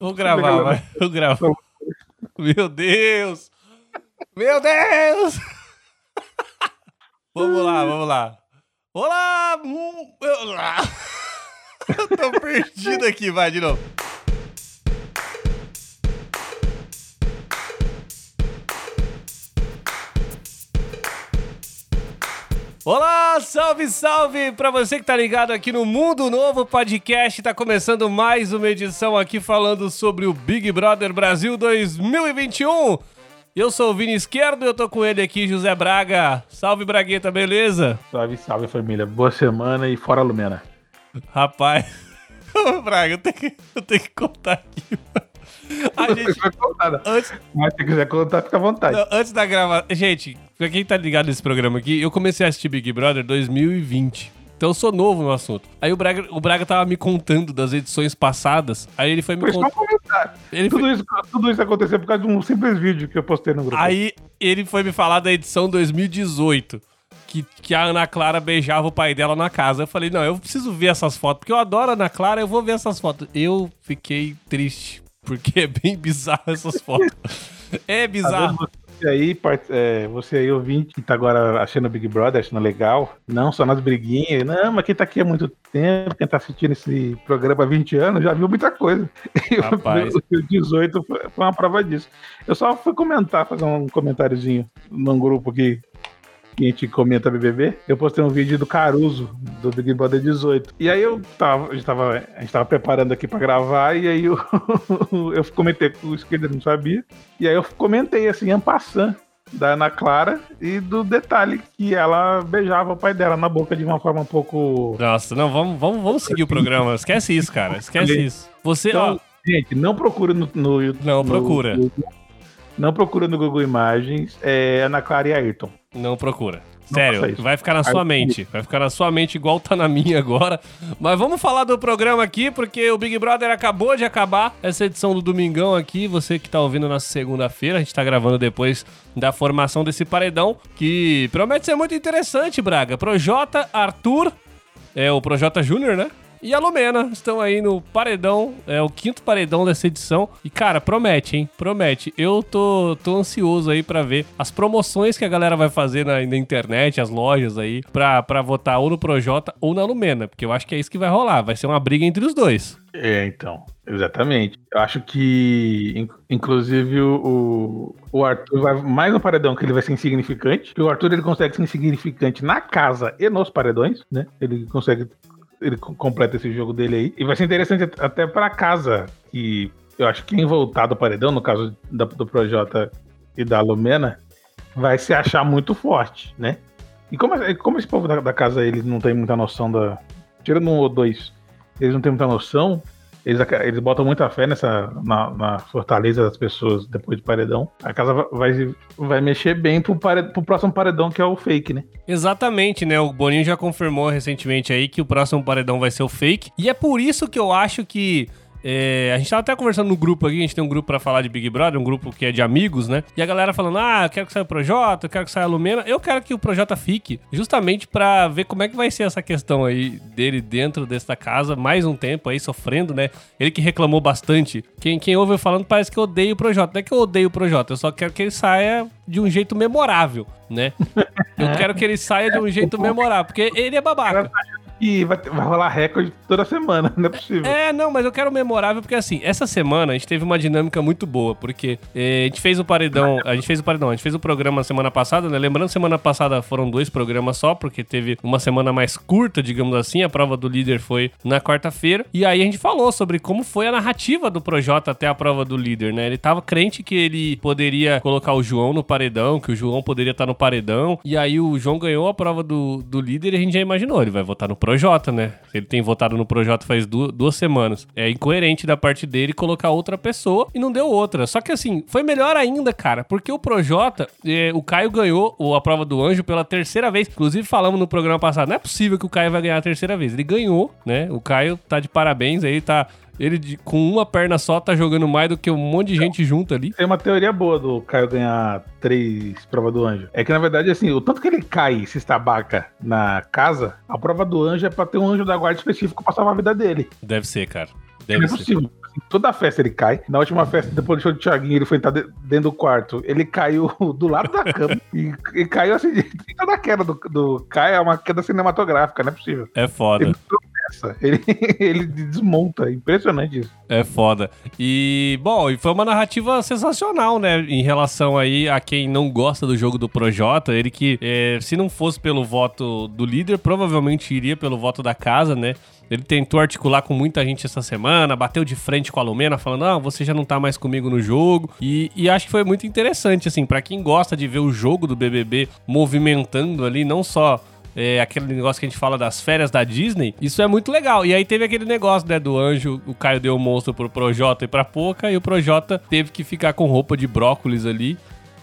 Vou gravar, vai. Vou gravar. Meu Deus! Meu Deus! vamos lá, vamos lá. Olá! Eu tô perdido aqui, vai de novo. Olá, salve, salve para você que tá ligado aqui no Mundo Novo Podcast. Tá começando mais uma edição aqui falando sobre o Big Brother Brasil 2021. Eu sou o Vini Esquerdo e eu tô com ele aqui, José Braga. Salve, Bragueta, beleza? Salve, salve família. Boa semana e fora Lumena. Rapaz, Braga, eu tenho que, eu tenho que contar aqui. A gente, Vai contar, antes, Mas se quiser contar, fica à vontade. Não, antes da gravação. Gente, pra quem tá ligado nesse programa aqui, eu comecei a assistir Big Brother 2020. Então eu sou novo no assunto. Aí o Braga, o Braga tava me contando das edições passadas. Aí ele foi me Foi contando. comentário. Ele foi, Tudo isso, tudo isso aconteceu por causa de um simples vídeo que eu postei no grupo. aí ele foi me falar da edição 2018. Que, que a Ana Clara beijava o pai dela na casa. Eu falei, não, eu preciso ver essas fotos, porque eu adoro a Ana Clara, eu vou ver essas fotos. Eu fiquei triste, porque é bem bizarro essas fotos. É Tá bizarro. Você aí, é, você aí ouvinte que tá agora achando Big Brother, achando legal, não só nas briguinhas, não, mas quem tá aqui há muito tempo, quem tá assistindo esse programa há 20 anos, já viu muita coisa. E o- Rapaz. o 18 foi, foi uma prova disso. Eu só fui comentar, fazer um comentáriozinho num grupo que, que a gente comenta BBB. Eu postei um vídeo do Caruso, do Big Brother 18. E aí eu tava, a gente tava, a gente tava preparando aqui pra gravar, e aí eu, eu comentei com o esquerdo, não sabia. E aí eu comentei assim, en passant, da Ana Clara e do detalhe que ela beijava o pai dela na boca de uma forma um pouco. Nossa, não, vamos, vamos, vamos seguir o programa. Esquece isso, cara. Esquece isso. Você, ó, Então, gente, não procura no, no YouTube. Não no procura. Google. não procura no Google Imagens é Ana Clara e Ayrton. Não procura. Não Sério, isso. vai ficar na sua mente. Vai ficar na sua mente igual tá na minha agora. Mas vamos falar do programa aqui, porque o Big Brother acabou de acabar. Essa edição do Domingão aqui, você que tá ouvindo na segunda-feira, a gente tá gravando depois da formação desse paredão, que promete ser muito interessante, Braga. Projota, Arthur, é o Projota Júnior, né? E a Lumena estão aí no paredão, é o quinto paredão dessa edição. E, cara, promete, hein? Promete. Eu tô, tô ansioso aí pra ver as promoções que a galera vai fazer na, na internet, as lojas aí, pra, pra votar ou no Projota ou na Lumena. Porque eu acho que é isso que vai rolar. Vai ser uma briga entre os dois. É, então, exatamente. Eu acho que, in- inclusive, o, o Arthur vai mais no paredão que ele vai ser insignificante. O Arthur ele consegue ser insignificante na casa e nos paredões, né? Ele consegue. Ele co- completa esse jogo dele aí. E vai ser interessante at- até pra casa, que eu acho que quem voltar do paredão, no caso da- do Projota e da Lumena, vai se achar muito forte, né? E como, como esse povo da, da casa eles não tem muita noção da. Tirando um ou dois, eles não têm muita noção. Eles, eles botam muita fé nessa na, na fortaleza das pessoas depois do paredão. A casa va- vai, vai mexer bem pro, pro próximo paredão, que é o fake, né? Exatamente, né? O Boninho já confirmou recentemente aí que o próximo paredão vai ser o fake. E é por isso que eu acho que. É, a gente tava até conversando no grupo aqui, a gente tem um grupo pra falar de Big Brother, um grupo que é de amigos, né? E a galera falando: ah, eu quero que saia o Projota, eu quero que saia a Lumena. Eu quero que o Projota fique, justamente pra ver como é que vai ser essa questão aí dele dentro desta casa, mais um tempo aí sofrendo, né? Ele que reclamou bastante. Quem, quem ouve eu falando parece que eu odeio o Projota. Não é que eu odeio o Projota, eu só quero que ele saia de um jeito memorável, né? Eu quero que ele saia de um jeito memorável, porque ele é babaca. E vai, vai rolar recorde toda semana, não é possível. É, não, mas eu quero memorável porque assim, essa semana a gente teve uma dinâmica muito boa, porque eh, a gente fez o paredão, a gente fez o paredão, a gente fez o programa semana passada, né? Lembrando, semana passada foram dois programas só, porque teve uma semana mais curta, digamos assim, a prova do líder foi na quarta-feira, e aí a gente falou sobre como foi a narrativa do Projota até a prova do líder, né? Ele tava crente que ele poderia colocar o João no paredão, que o João poderia estar no paredão, e aí o João ganhou a prova do, do líder e a gente já imaginou, ele vai votar no Projota, né? Ele tem votado no Projota faz du- duas semanas. É incoerente da parte dele colocar outra pessoa e não deu outra. Só que assim, foi melhor ainda, cara, porque o Projota, eh, o Caio ganhou a prova do anjo pela terceira vez. Inclusive, falamos no programa passado, não é possível que o Caio vai ganhar a terceira vez. Ele ganhou, né? O Caio tá de parabéns aí, tá. Ele com uma perna só tá jogando mais do que um monte de gente junto ali. Tem uma teoria boa do Caio ganhar três provas do anjo. É que, na verdade, assim, o tanto que ele cai e se estabaca na casa, a prova do anjo é pra ter um anjo da guarda específico pra salvar a vida dele. Deve ser, cara. Não Deve é ser. possível. assim, toda festa ele cai. Na última festa, depois do show do Thiaguinho, ele foi entrar dentro do quarto. Ele caiu do lado da cama e, e, caiu assim, toda a queda do, do Kai é uma queda cinematográfica, não é possível. É foda. Ele ele, ele desmonta, é impressionante isso. É foda. E, bom, e foi uma narrativa sensacional, né? Em relação aí a quem não gosta do jogo do Projota. Ele que, é, se não fosse pelo voto do líder, provavelmente iria pelo voto da casa, né? Ele tentou articular com muita gente essa semana, bateu de frente com a Lumena, falando: Ah, você já não tá mais comigo no jogo. E, e acho que foi muito interessante, assim, para quem gosta de ver o jogo do BBB movimentando ali, não só é, aquele negócio que a gente fala das férias da Disney, isso é muito legal. E aí teve aquele negócio, né, do anjo, o Caio deu o um monstro pro Projota e pra Poca, e o Projota teve que ficar com roupa de brócolis ali.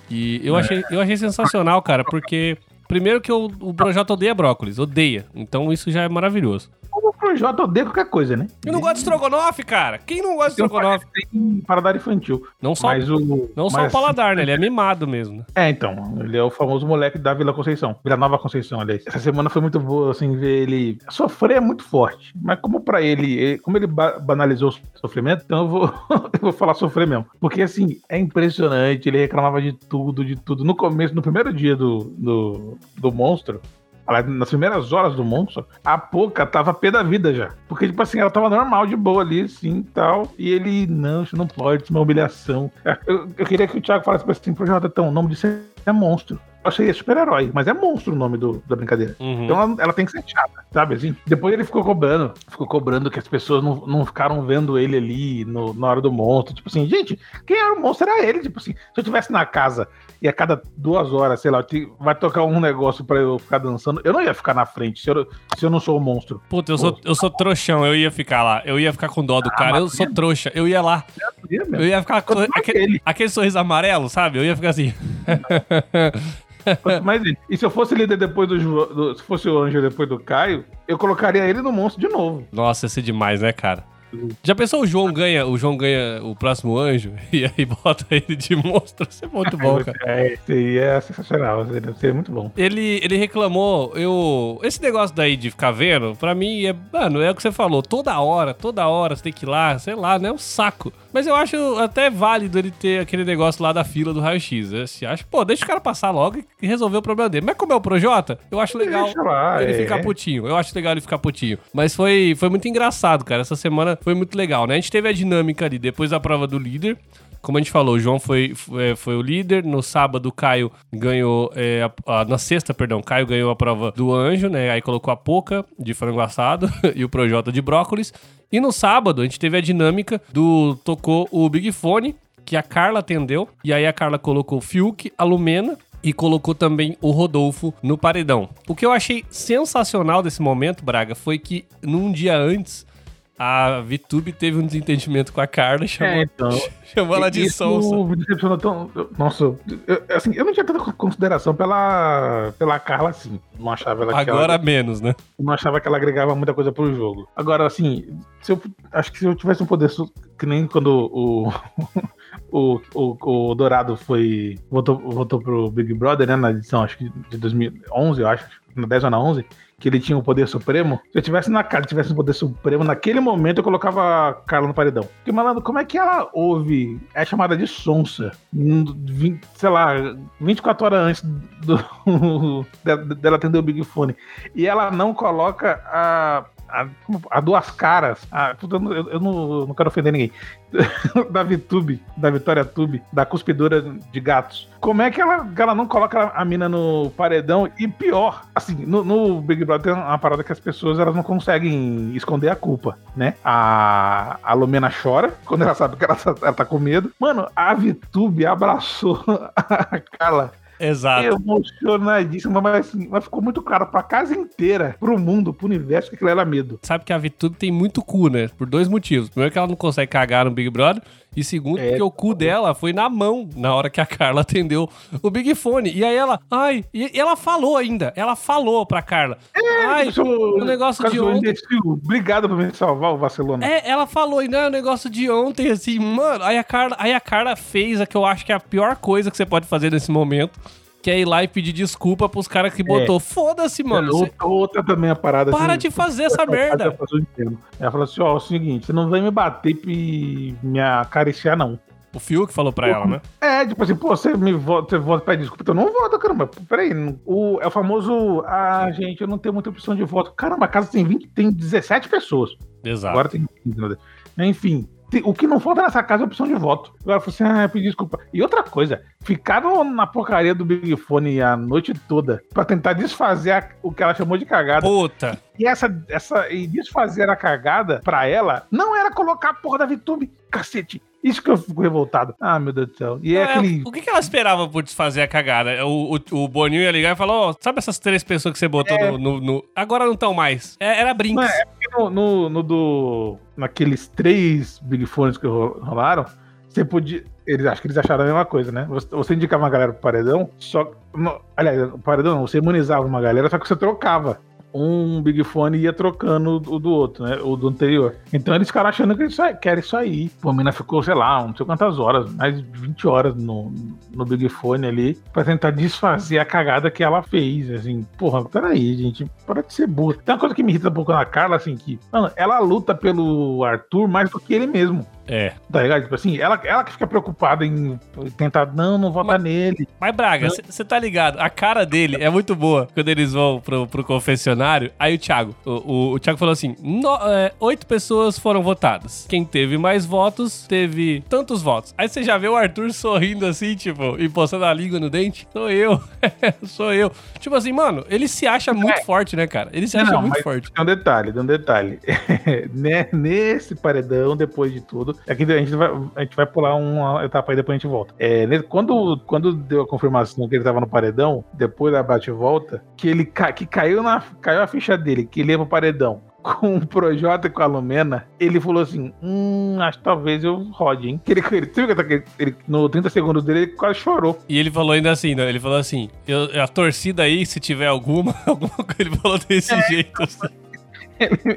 E eu, é. achei, eu achei sensacional, cara, porque primeiro que o, o Projota odeia brócolis, odeia. Então isso já é maravilhoso. O Projota odeia qualquer coisa, né? Eu não gosto de estrogonofe, cara. Quem não gosta de estrogonofe? Tem paladar infantil. Não só, mas o, não só o paladar, né? Ele é mimado mesmo. É, então. Ele é o famoso moleque da Vila Conceição. Vila Nova Conceição, aliás. Essa semana foi muito boa, assim, ver ele sofrer é muito forte. Mas como pra ele, como ele banalizou o sofrimento, então eu vou, eu vou falar sofrer mesmo. Porque, assim, é impressionante. Ele reclamava de tudo, de tudo. No começo, no primeiro dia do, do, do monstro, nas primeiras horas do monstro, a Poca tava pé da vida já. Porque, tipo assim, ela tava normal, de boa ali, assim, tal. E ele, não, isso não pode, isso é uma humilhação. Eu, eu queria que o Thiago falasse assim, pro Jonathan, o nome disso é monstro achei super-herói, mas é monstro o nome do, da brincadeira. Uhum. Então ela, ela, tem que ser chata, sabe assim? Depois ele ficou cobrando, ficou cobrando que as pessoas não, não ficaram vendo ele ali no, na hora do monstro. Tipo assim, gente, quem era o monstro era ele. Tipo assim, se eu estivesse na casa e a cada duas horas, sei lá, vai tocar um negócio pra eu ficar dançando, eu não ia ficar na frente se eu, se eu não sou o monstro. Puta, eu sou, eu sou trouxão, eu ia ficar lá. Eu ia ficar com dó do ah, cara. Eu sou trouxa, eu ia lá. Eu ia ficar com aquele, aquele sorriso amarelo, sabe? Eu ia ficar assim. Mas e se eu fosse líder depois do, do, Se fosse o anjo depois do Caio, eu colocaria ele no monstro de novo. Nossa, ia ser demais, né, cara? Já pensou o João ganha, o João ganha o próximo anjo e aí bota ele de monstro? Isso é muito bom, cara. É, isso aí é sensacional, seria muito bom. Ele, ele reclamou, eu. Esse negócio daí de ficar vendo, pra mim é. Mano, é o que você falou, toda hora, toda hora você tem que ir lá, sei lá, né? É um saco. Mas eu acho até válido ele ter aquele negócio lá da fila do raio-x. Eu acho, pô, deixa o cara passar logo e resolver o problema dele. Mas como é o Projota, eu acho legal lá, ele é. ficar putinho. Eu acho legal ele ficar putinho. Mas foi, foi muito engraçado, cara. Essa semana foi muito legal, né? A gente teve a dinâmica ali depois da prova do líder. Como a gente falou, o João foi, foi, foi, o líder. No sábado, o Caio ganhou. É, a, a, na sexta, perdão, Caio ganhou a prova do anjo, né? Aí colocou a Poca de frango assado e o Projota de brócolis. E no sábado, a gente teve a dinâmica do. Tocou o Big Fone, que a Carla atendeu. E aí a Carla colocou o Fiuk, a Lumena e colocou também o Rodolfo no paredão. O que eu achei sensacional desse momento, Braga, foi que num dia antes a VTube teve um desentendimento com a Carla e chamou, é, então, chamou ela de Sonsa. Me decepcionou tão. Nossa, eu, assim, eu não tinha tanta consideração pela, pela Carla assim. Não achava ela Agora ela, menos, né? Não achava que ela agregava muita coisa pro jogo. Agora, assim, se eu, acho que se eu tivesse um poder que nem quando o. o, o, o Dourado foi. Voltou, voltou pro Big Brother, né? Na edição, acho que de 2011, eu acho. Na 10 ou na 11 que ele tinha o poder supremo, se eu tivesse na cara, tivesse o poder supremo, naquele momento eu colocava a Carla no paredão. Porque, malandro, como é que ela ouve? É chamada de sonsa. 20, sei lá, 24 horas antes do, dela atender o Big Fone. E ela não coloca a a, a, duas caras. A, eu, eu não, não, quero ofender ninguém. da VTube, da Vitória Tube, da cuspidora de gatos. Como é que ela, ela não coloca a mina no paredão? E pior, assim, no, no, Big Brother tem uma parada que as pessoas elas não conseguem esconder a culpa, né? A, a Lumena chora quando ela sabe que ela, ela tá com medo. Mano, a VTube abraçou a Carla Exato. Emocionadíssimo, mas, assim, mas ficou muito claro pra casa inteira, pro mundo, pro universo, que aquilo era medo. Sabe que a VTube tem muito cu, né? Por dois motivos. Primeiro que ela não consegue cagar no Big Brother. E segundo, é. porque o cu dela foi na mão na hora que a Carla atendeu o Big Fone. E aí ela, ai, e ela falou ainda, ela falou pra Carla. É, ai, o negócio de ontem. Obrigado por me salvar, o vacilona. É, ela falou ainda o negócio de ontem, assim, mano. Aí a Carla, aí a Carla fez a que eu acho que é a pior coisa que você pode fazer nesse momento quer ir lá e pedir desculpa pros caras que botou. Foda-se, mano. Você- Outra, outra também a parada Para assim, de fazer essa merda. Ela falou assim, ó, é o seguinte, você não vai me bater e me acariciar, não. O Fiuk falou pra ela, né? É, tipo assim, pô, você me vota, você vota pede desculpa, então não vota, caramba. Peraí, o, é o famoso, ah, gente, eu não tenho muita opção de voto. Caramba, a casa tem 20, tem 17 pessoas. Exato. Agora tem 15, né? Enfim, o que não falta nessa casa é opção de voto. Agora falou assim, ah, pedi desculpa. E outra coisa, ficaram na porcaria do Big Fone a noite toda pra tentar desfazer a- o que ela chamou de cagada. Puta. E essa, essa e desfazer a cagada pra ela não era colocar a porra da VTube, cacete. Isso que eu fico revoltado. Ah, meu Deus do céu. E é, É, aquele. O que, que ela esperava por desfazer a cagada? O, o, o Boninho ia ligar e falou: Ó, sabe essas três pessoas que você botou É. no, no- no- Agora não estão mais. É, era Brinks. Não, é porque no, no, no do. Naqueles três Big Fones que ro- rolaram, você podia. Eles acho que eles acharam a mesma coisa, né? Você, você indicava uma galera pro paredão, só. no- aliás, o paredão não, você imunizava uma galera, só que você trocava. Um Big Fone ia trocando o do outro, né? O do anterior. Então eles ficaram achando que, isso, aí- que era isso aí. Pô, a mina ficou, sei lá, não sei quantas horas, mais de 20 horas no, no Big Fone ali, pra tentar desfazer a cagada que ela fez. Assim, porra, peraí, gente, para de ser burra. Tem uma coisa que me irrita um pouco na Carla, assim, que, mano, ela luta pelo Arthur mais do que ele mesmo. É. Tá ligado? Tipo assim, ela, ela que fica preocupada em tentar, não, não votar nele. Mas, Braga, você tá ligado? A cara dele é muito boa quando eles vão pro, pro confessionário. Aí o Thiago, o, o, o Thiago falou assim: "No- é, oito pessoas foram votadas. Quem teve mais votos teve tantos votos. Aí você já vê o Arthur sorrindo assim, tipo, e postando a língua no dente. Sou eu, sou eu. Tipo assim, mano, ele se acha muito É. forte, né, cara? Ele se acha Não, muito mas forte. Tem um detalhe, tem um detalhe. Né, Nesse paredão, depois de tudo, aqui a gente vai, a gente vai pular uma etapa aí, depois a gente volta. É, quando, quando deu a confirmação que ele tava no paredão, depois da bate-volta, que ele ca- que caiu, na, caiu a ficha dele, que ele ia pro paredão com o Projota e com a Lumena, ele falou assim: Hum, acho que talvez eu rode, hein? Que ele, ele, que ele- no 30 segundos dele, ele quase chorou. E ele falou ainda assim, né? Ele falou assim: a torcida aí, se tiver alguma, alguma coisa, ele falou desse É. jeito. Assim.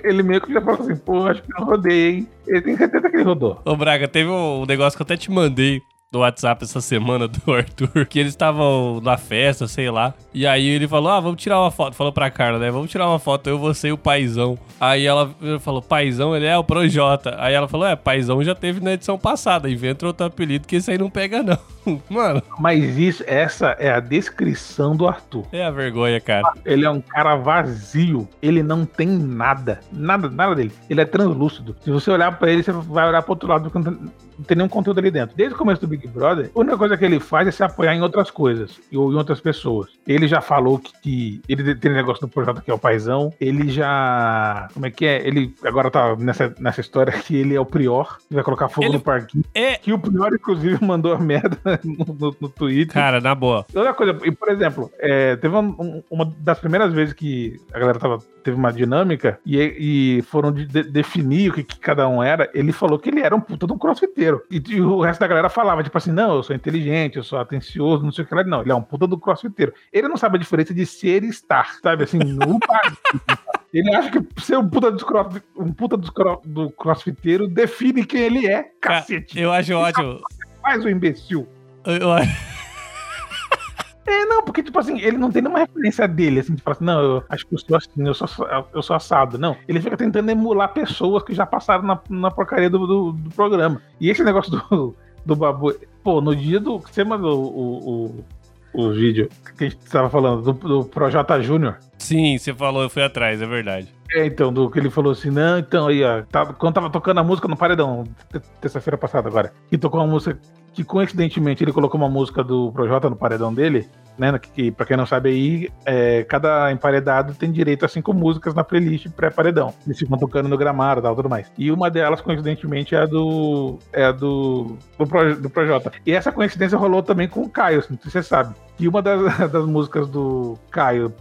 Ele, meio que já falou assim: Pô, acho que eu rodei, hein? Ele tem certeza que ele rodou. Ô, Braga, teve um negócio que eu até te mandei no WhatsApp essa semana do Arthur, que eles estavam na festa, sei lá. E aí ele falou: Ah, vamos tirar uma foto. Falou pra Carla, né? Vamos tirar uma foto, eu, você e o Paizão. Aí ela falou: Paizão, ele é o Projota. Aí ela falou: É, Paizão já teve na edição passada. Inventa outro apelido que esse aí não pega, não. Mano, Mas isso, essa é a descrição do Arthur. é a vergonha, cara. Ele é um cara vazio. Ele não tem nada. Nada, nada dele. Ele é translúcido. Se você olhar pra ele, você vai olhar pro outro lado, tem- não tem nenhum conteúdo ali dentro. Desde o começo do Big Brother, a única coisa que ele faz é se apoiar em outras coisas ou em outras pessoas. Ele já falou que, que ele tem negócio do projeto que é o paizão. Ele já. Como é que é? Ele agora tá nessa, nessa história que ele é o prior. Que vai colocar fogo Ele- no parquinho. É. Que o prior, inclusive, mandou a merda no, no, no Twitter. Cara, na boa. Outra coisa, e, por exemplo, é, teve um- um- uma das primeiras vezes que a galera tava, teve uma dinâmica e, e foram de- de- definir o que, que cada um era, ele falou que ele era um puta de um crossfiteiro. E, e o resto da galera falava, tipo assim, não, eu sou inteligente, eu sou atencioso, não sei o que lá. Não, ele é um puta do crossfiteiro. Ele não sabe a diferença de ser e estar, sabe? Assim, no Ele acha que ser um puta, dos cross, um puta dos cro- do crossfiteiro define quem ele é, cacete. eu acho ótimo. Faz o imbecil. Eu- eu acho- É, não, porque, tipo assim, ele não tem nenhuma referência dele, assim, falar assim, não, eu acho que eu sou assim, eu sou, eu sou assado. Não, ele fica tentando emular pessoas que já passaram na, na porcaria do, do, do programa. E esse negócio do, do Babu, pô, no dia do. Você mandou o, o, o vídeo que a gente tava falando, do, do Projota Júnior. Sim, você falou, eu fui atrás, é verdade. É, então, do que ele falou assim, não, então, aí, ó, tá- quando tava tocando a música no Paredão, te- terça-feira passada agora, que tocou uma música que coincidentemente ele colocou uma música do Projota no paredão dele, né, que, pra quem não sabe aí, é, cada emparedado tem direito a cinco músicas na playlist pré-paredão, eles ficam tocando no gramado e tal, tudo mais. E uma delas, coincidentemente, é a do, é a do, do, Pro- do Projota. E essa coincidência rolou também com o Caio, não sei se você sabe. E uma das, das músicas do Caio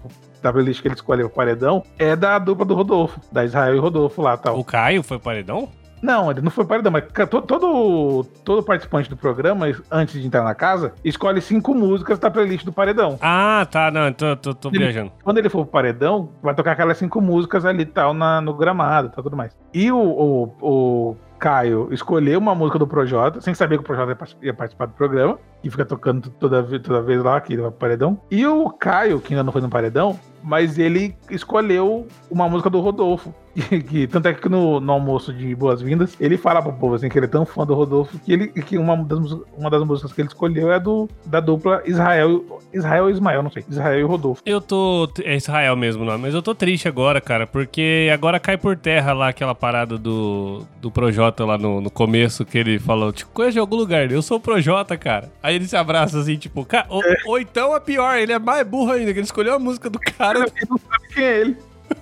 da playlist que ele escolheu o paredão é da dupla do Rodolfo, da Israel e Rodolfo lá tal. O Caio foi paredão? Não, ele não foi paredão, mas todo, todo participante do programa, antes de entrar na casa, escolhe cinco músicas da playlist do paredão. Ah, tá, não, tô, tô, tô Ele- viajando. Quando ele for pro paredão, vai tocar aquelas cinco músicas ali tal na, no gramado e tal, tudo mais. E o, o, o Caio escolher uma música do Projota, sem saber que o Projota ia participar do programa, e fica tocando toda, toda vez lá, aqui no paredão. E o Caio, que ainda não foi no paredão, mas ele escolheu uma música do Rodolfo. Que, tanto é que no, no almoço de boas-vindas, ele fala pro povo assim que ele é tão fã do Rodolfo que, ele, que uma, das, uma das músicas que ele escolheu é do, da dupla Israel. Israel ou Ismael, não sei. Israel e Rodolfo. Eu tô. É Israel mesmo o nome, mas eu tô triste agora, cara, porque agora cai por terra lá aquela parada do, do Projota lá no, no começo, que ele falou, tipo, coisa de algum lugar, eu sou o Projota, cara. Aí ele se abraça assim, tipo, ou, é. ou então é pior, ele é mais burro ainda, que ele escolheu a música do cara. Ele não sabe quem é ele.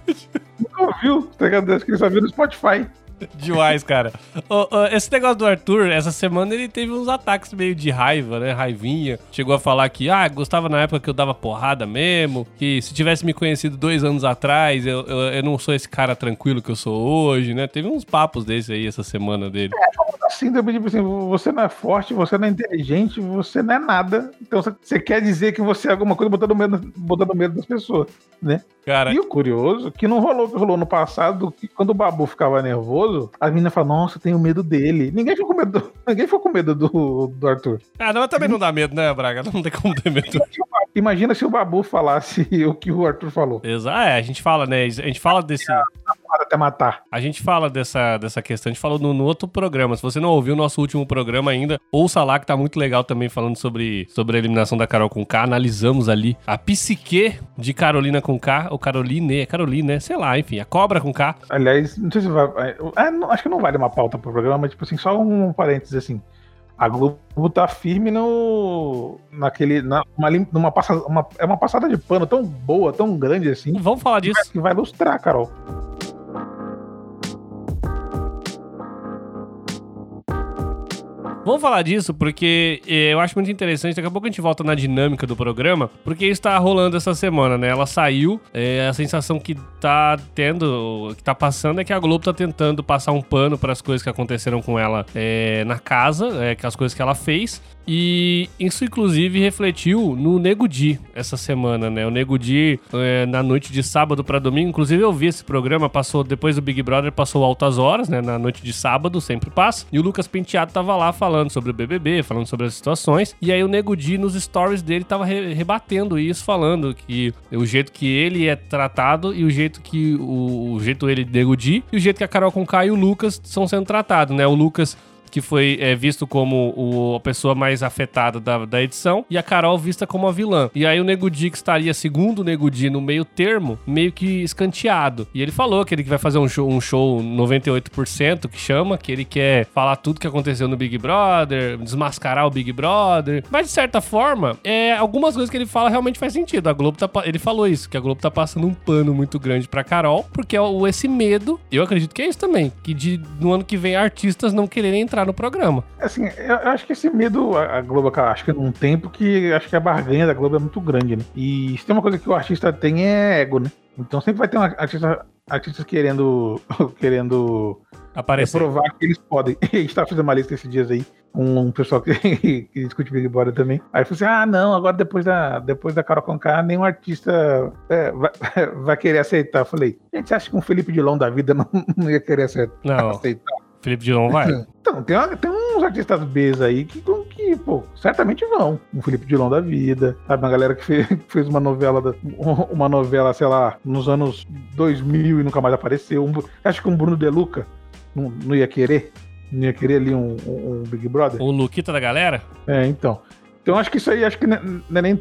Nunca ouviu, tá ligado? Acho que ele só viu no Spotify. Demais, cara. esse negócio do Arthur, essa semana ele teve uns ataques meio de raiva, né? Raivinha. Chegou a falar que, ah, gostava na época que eu dava porrada mesmo. Que se tivesse me conhecido dois anos atrás, eu, eu, eu não sou esse cara tranquilo que eu sou hoje, né? Teve uns papos desses aí essa semana dele. É, assim, tipo assim, você não é forte, você não é inteligente, você não é nada. Então você quer dizer que você é alguma coisa botando medo, botando medo das pessoas, né? Cara... E o curioso, que não rolou que rolou no passado, que quando o Babu ficava nervoso, a menina fala, nossa, tenho medo dele. Ninguém ficou com medo, do, ninguém ficou com medo do, do Arthur. Ah, não, também não dá medo, né, Braga? Não tem como ter medo. Imagina se o Babu falasse o que o Arthur falou. Exato, é, a gente fala, né? A gente fala desse até matar. A gente fala dessa, dessa questão, a gente falou no, no, outro programa. Se você não ouviu o nosso último programa ainda, ouça lá que tá muito legal também falando sobre, sobre a eliminação da Carol com K. Analisamos ali a psique de Carolina com K, ou Caroline, é Caroline, né? Sei lá, enfim, a cobra com K. Aliás, não sei se vai. É, não, acho que não vale uma pauta pro programa, mas tipo assim, só um parênteses assim. A Globo tá firme no. naquele. Na, uma, numa passada, uma, é uma passada de pano tão boa, tão grande assim. Vamos falar disso. Que vai ilustrar, Carol. Vamos falar disso porque eh, eu acho muito interessante. Daqui a pouco a gente volta na dinâmica do programa, porque isso tá rolando essa semana, né? Ela saiu, é, a sensação que tá tendo, que tá passando é que a Globo tá tentando passar um pano para as coisas que aconteceram com ela é, na casa, é, que as coisas que ela fez. E isso, inclusive, refletiu no Nego Di essa semana, né? O Nego Di, é, na noite de sábado para domingo, inclusive eu vi esse programa, passou depois do Big Brother, passou altas horas, né? Na noite de sábado, sempre passa. E o Lucas Penteado tava lá falando sobre o BBB, falando sobre as situações. E aí o Nego Di, nos stories dele, tava re rebatendo isso, falando que o jeito que ele é tratado e o jeito que o, o jeito ele, Nego Di, e o jeito que a Carol Conká e o Lucas são sendo tratados, né? O Lucas que foi é, visto como o, a pessoa mais afetada da, da edição, e a Carol vista como a vilã. E aí o Nego Di, que estaria segundo o Nego Di no meio termo, meio que escanteado. E ele falou que ele vai fazer um show, um show 98%, que chama, que ele quer falar tudo que aconteceu no Big Brother, desmascarar o Big Brother. Mas de certa forma, é, algumas coisas que ele fala realmente faz sentido. A Globo tá, ele falou isso, que a Globo tá passando um pano muito grande pra Carol, porque é esse medo, eu acredito que é isso também, que de, no ano que vem artistas não quererem entrar entrar no programa. Assim, eu acho que esse medo, a Globo, acho que num tempo que acho que a barganha da Globo é muito grande, né? E se tem uma coisa que o artista tem é ego, né? Então sempre vai ter um artista, artistas querendo, querendo Aparecer. provar que eles podem. A gente tá fazendo uma lista esses dias aí com um pessoal que, que discute Big Brother também. Aí falou assim: ah, não, agora depois da, depois da Carol Conká, nenhum artista é, vai, vai, querer aceitar. Eu falei, gente, você acha que um Felipe Dilon da vida não, não ia querer aceitar? Não. aceitar? Felipe Dilon vai? Então, tem, uma, tem uns artistas B aí que, que, pô, certamente vão. Um Felipe Dilon da vida, sabe? Uma galera que fez, fez uma novela, da, uma novela, sei lá, nos anos 2000 e nunca mais apareceu. Um, acho que um Bruno De Luca não, não ia querer. Não ia querer ali um, um, um Big Brother. O Luquita da galera? É, então. Então acho que isso aí, acho que não é nem,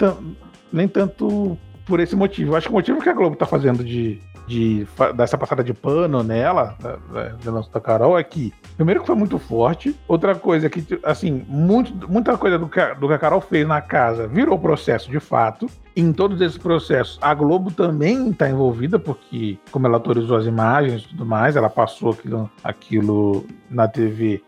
nem tanto por esse motivo. Acho que o motivo que a Globo tá fazendo de, de dessa passada de pano nela, da, da, da Carol, é que, primeiro que foi muito forte, outra coisa que, assim, muito, muita coisa do que, do que a Carol fez na casa virou processo de fato. Em todos esses processos, a Globo também está envolvida, porque, como ela autorizou as imagens e tudo mais, ela passou aquilo, aquilo na TV,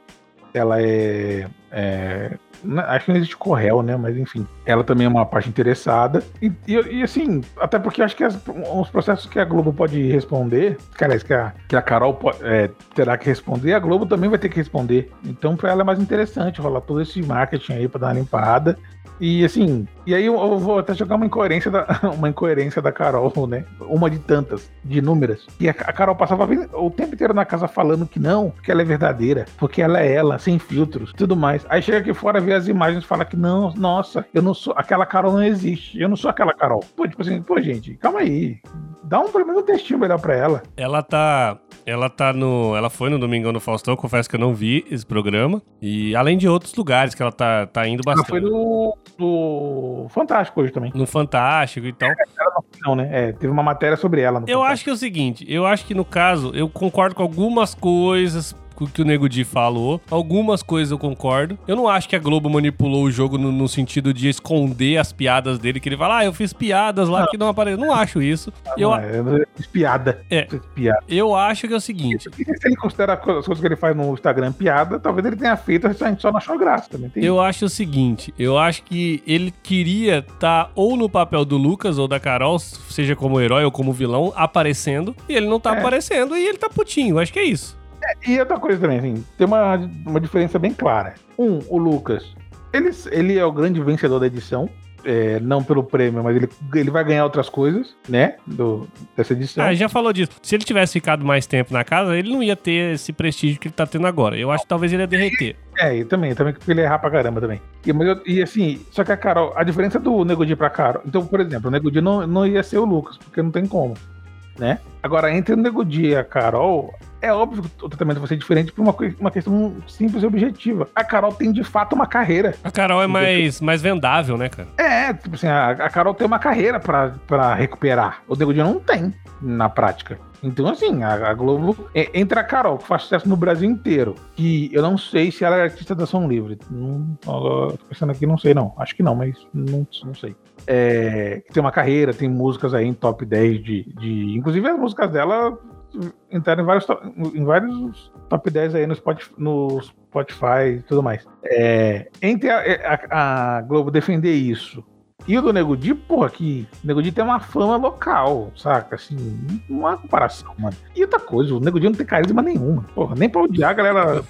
ela é, é Acho que não existe Correio, né? Mas enfim, ela também é uma parte interessada. E, e, e assim, até porque acho que as, os processos que a Globo pode responder, cara, que a, que a Carol pode, é, terá que responder, a Globo também vai ter que responder. Então, para ela é mais interessante rolar todo esse marketing aí para dar uma limpada E assim, e aí eu, vou até jogar uma incoerência da, uma incoerência da Carol, né? Uma de tantas, de inúmeras. E a, a Carol passava o tempo inteiro na casa falando que não, que ela é verdadeira, porque ela é ela, sem filtros, tudo mais. Aí chega aqui fora, vê as imagens e fala que não, nossa, eu não sou, aquela Carol não existe, eu não sou aquela Carol. Pô, tipo assim, pô, gente, calma aí. Dá um, pelo menos um textinho melhor pra ela. Ela tá ela tá no. Ela foi no Domingão do Faustão, confesso que eu não vi esse programa. E além de outros lugares que ela tá, tá indo bastante. Ela foi no, no Fantástico hoje também. No Fantástico e tal. É, não, né? É, teve uma matéria sobre ela. eu Fantástico. acho que é o seguinte: eu acho que no caso, eu concordo com algumas coisas com o que o Nego Di falou. Algumas coisas eu concordo. Eu não acho que a Globo manipulou o jogo no, no sentido de esconder as piadas dele, que ele fala, ah, eu fiz piadas lá não. que não apareceu. Não acho isso. Ah, eu, não, eu fiz piada. É. Fiz piada. Eu acho que é o seguinte. Se ele considera as coisas que ele faz no Instagram piada, talvez ele tenha feito, a gente só não achou graça também. Tem eu isso. acho o seguinte, eu acho que ele queria estar tá ou no papel do Lucas ou da Carol, seja como herói ou como vilão, aparecendo, e ele não tá é. aparecendo e ele tá putinho. Acho que é isso. E outra coisa também, assim, tem uma, uma diferença bem clara. Um, o Lucas, ele, ele é o grande vencedor da edição. É, não pelo prêmio, mas ele, ele vai ganhar outras coisas, né? Do, dessa edição. Ah, já falou disso. Se ele tivesse ficado mais tempo na casa, ele não ia ter esse prestígio que ele tá tendo agora. Eu acho que talvez ele ia derreter. É, e também, também porque ele errar pra caramba também. E, mas, e assim, só que a Carol, a diferença do Nego Di pra Carol. Então, por exemplo, o Nego Di não, não ia ser o Lucas, porque não tem como, né? Agora, entre o Nego Di e a Carol, é óbvio que o tratamento vai ser diferente por uma, uma questão simples e objetiva. A Carol tem de fato uma carreira. A Carol é mais, mais vendável, né, cara? É, tipo assim, a, a Carol tem uma carreira para recuperar. O Nego não tem na prática. Então, assim, a, a Globo. É, entre a Carol, que faz sucesso no Brasil inteiro, que eu não sei se ela é artista da Som Livre. Não, tô pensando aqui, não sei, não. Acho que não, mas não, não sei. É, tem uma carreira, tem músicas aí em top 10 de, de. Inclusive as músicas dela entraram em vários, em vários top 10 aí no Spotify, no Spotify e tudo mais. É, entre a, a, a Globo defender isso e o do Nego Di, porra, que o Nego Di tem uma fama local, saca? Assim, não há comparação, mano. E outra coisa, o Nego Di não tem carisma nenhuma. Porra, nem pra odiar a galera.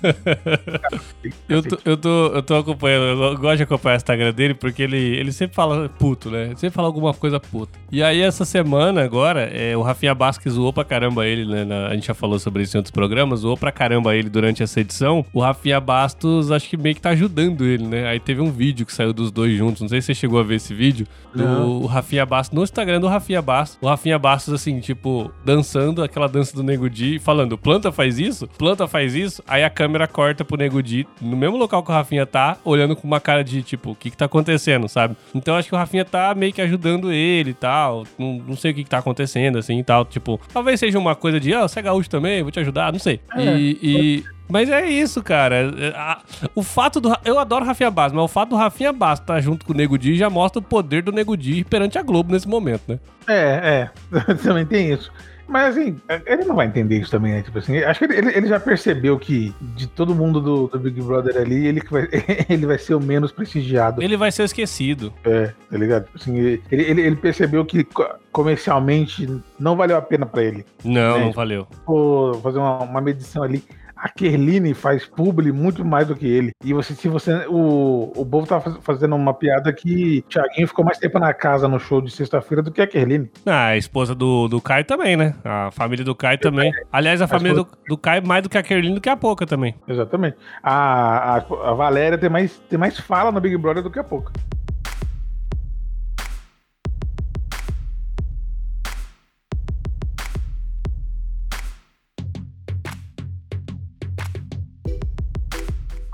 eu, tô, eu, tô, eu tô acompanhando, eu gosto de acompanhar o Instagram dele porque ele, ele sempre fala puto, né? Ele sempre fala alguma coisa puta. E aí, essa semana agora, é, o Rafinha Basques zoou pra caramba ele, né? Na, a gente já falou sobre isso em outros programas, zoou pra caramba ele durante essa edição. O Rafinha Bastos, acho que meio que tá ajudando ele, né? Aí teve um vídeo que saiu dos dois juntos, não sei se você chegou a ver esse vídeo, do Não. Rafinha Bastos, no Instagram do Rafinha Bastos. O Rafinha Bastos, assim, tipo, dançando aquela dança do Nego Di, falando, planta faz isso? Planta faz isso? Aí a câmera corta pro Nego Di, no mesmo local que o Rafinha tá, olhando com uma cara de, tipo, o que que tá acontecendo, sabe? Então acho que o Rafinha tá meio que ajudando ele e tal. Não, não sei o que que tá acontecendo, assim, e tal. Tipo, talvez seja uma coisa de, ah, você é gaúcho também, vou te ajudar, não sei. É, e, e mas é isso, cara. É, o fato do. Eu adoro Rafinha Bass, mas o fato do Rafinha Bass estar tá junto com o Nego Di já mostra o poder do Nego Di perante a Globo nesse momento, né? É, é. Também tem isso. Mas assim, ele não vai entender isso também, né? Tipo assim, acho que ele, ele já percebeu que de todo mundo do, do, Big Brother ali, ele, vai, ele vai ser o menos prestigiado. Ele vai ser esquecido. É, tá ligado? Tipo assim, ele, ele, ele percebeu que comercialmente não valeu a pena para ele. Não, né? não valeu. Vou fazer uma, uma medição ali a Kerline faz publi muito mais do que ele. E você, se você. O, o Bovo tá fazendo uma piada que o Thiaguinho ficou mais tempo na casa no show de sexta-feira do que a Kerline. Ah, a esposa do, do Caio também, né? A família do Caio também. Aliás, a, a família esposa... do, do Caio mais do que a Kerline do que a Poca também. Exatamente. A, a, a Valéria tem mais, tem mais fala no Big Brother do que a Poca.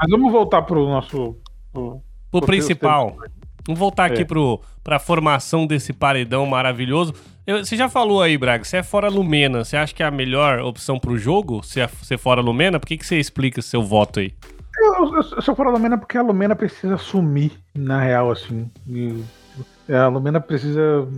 Mas vamos voltar pro nosso. Pro, pro principal. Vamos voltar aqui é. pro, pra formação desse paredão maravilhoso. Eu, você já falou aí, Braga, você é fora Lumena. Você acha que é a melhor opção pro jogo? Você é, você é fora Lumena? Por que, que você explica seu voto aí? Eu, eu, eu sou fora Lumena porque a Lumena precisa sumir, na real, assim. E, a Lumena precisa,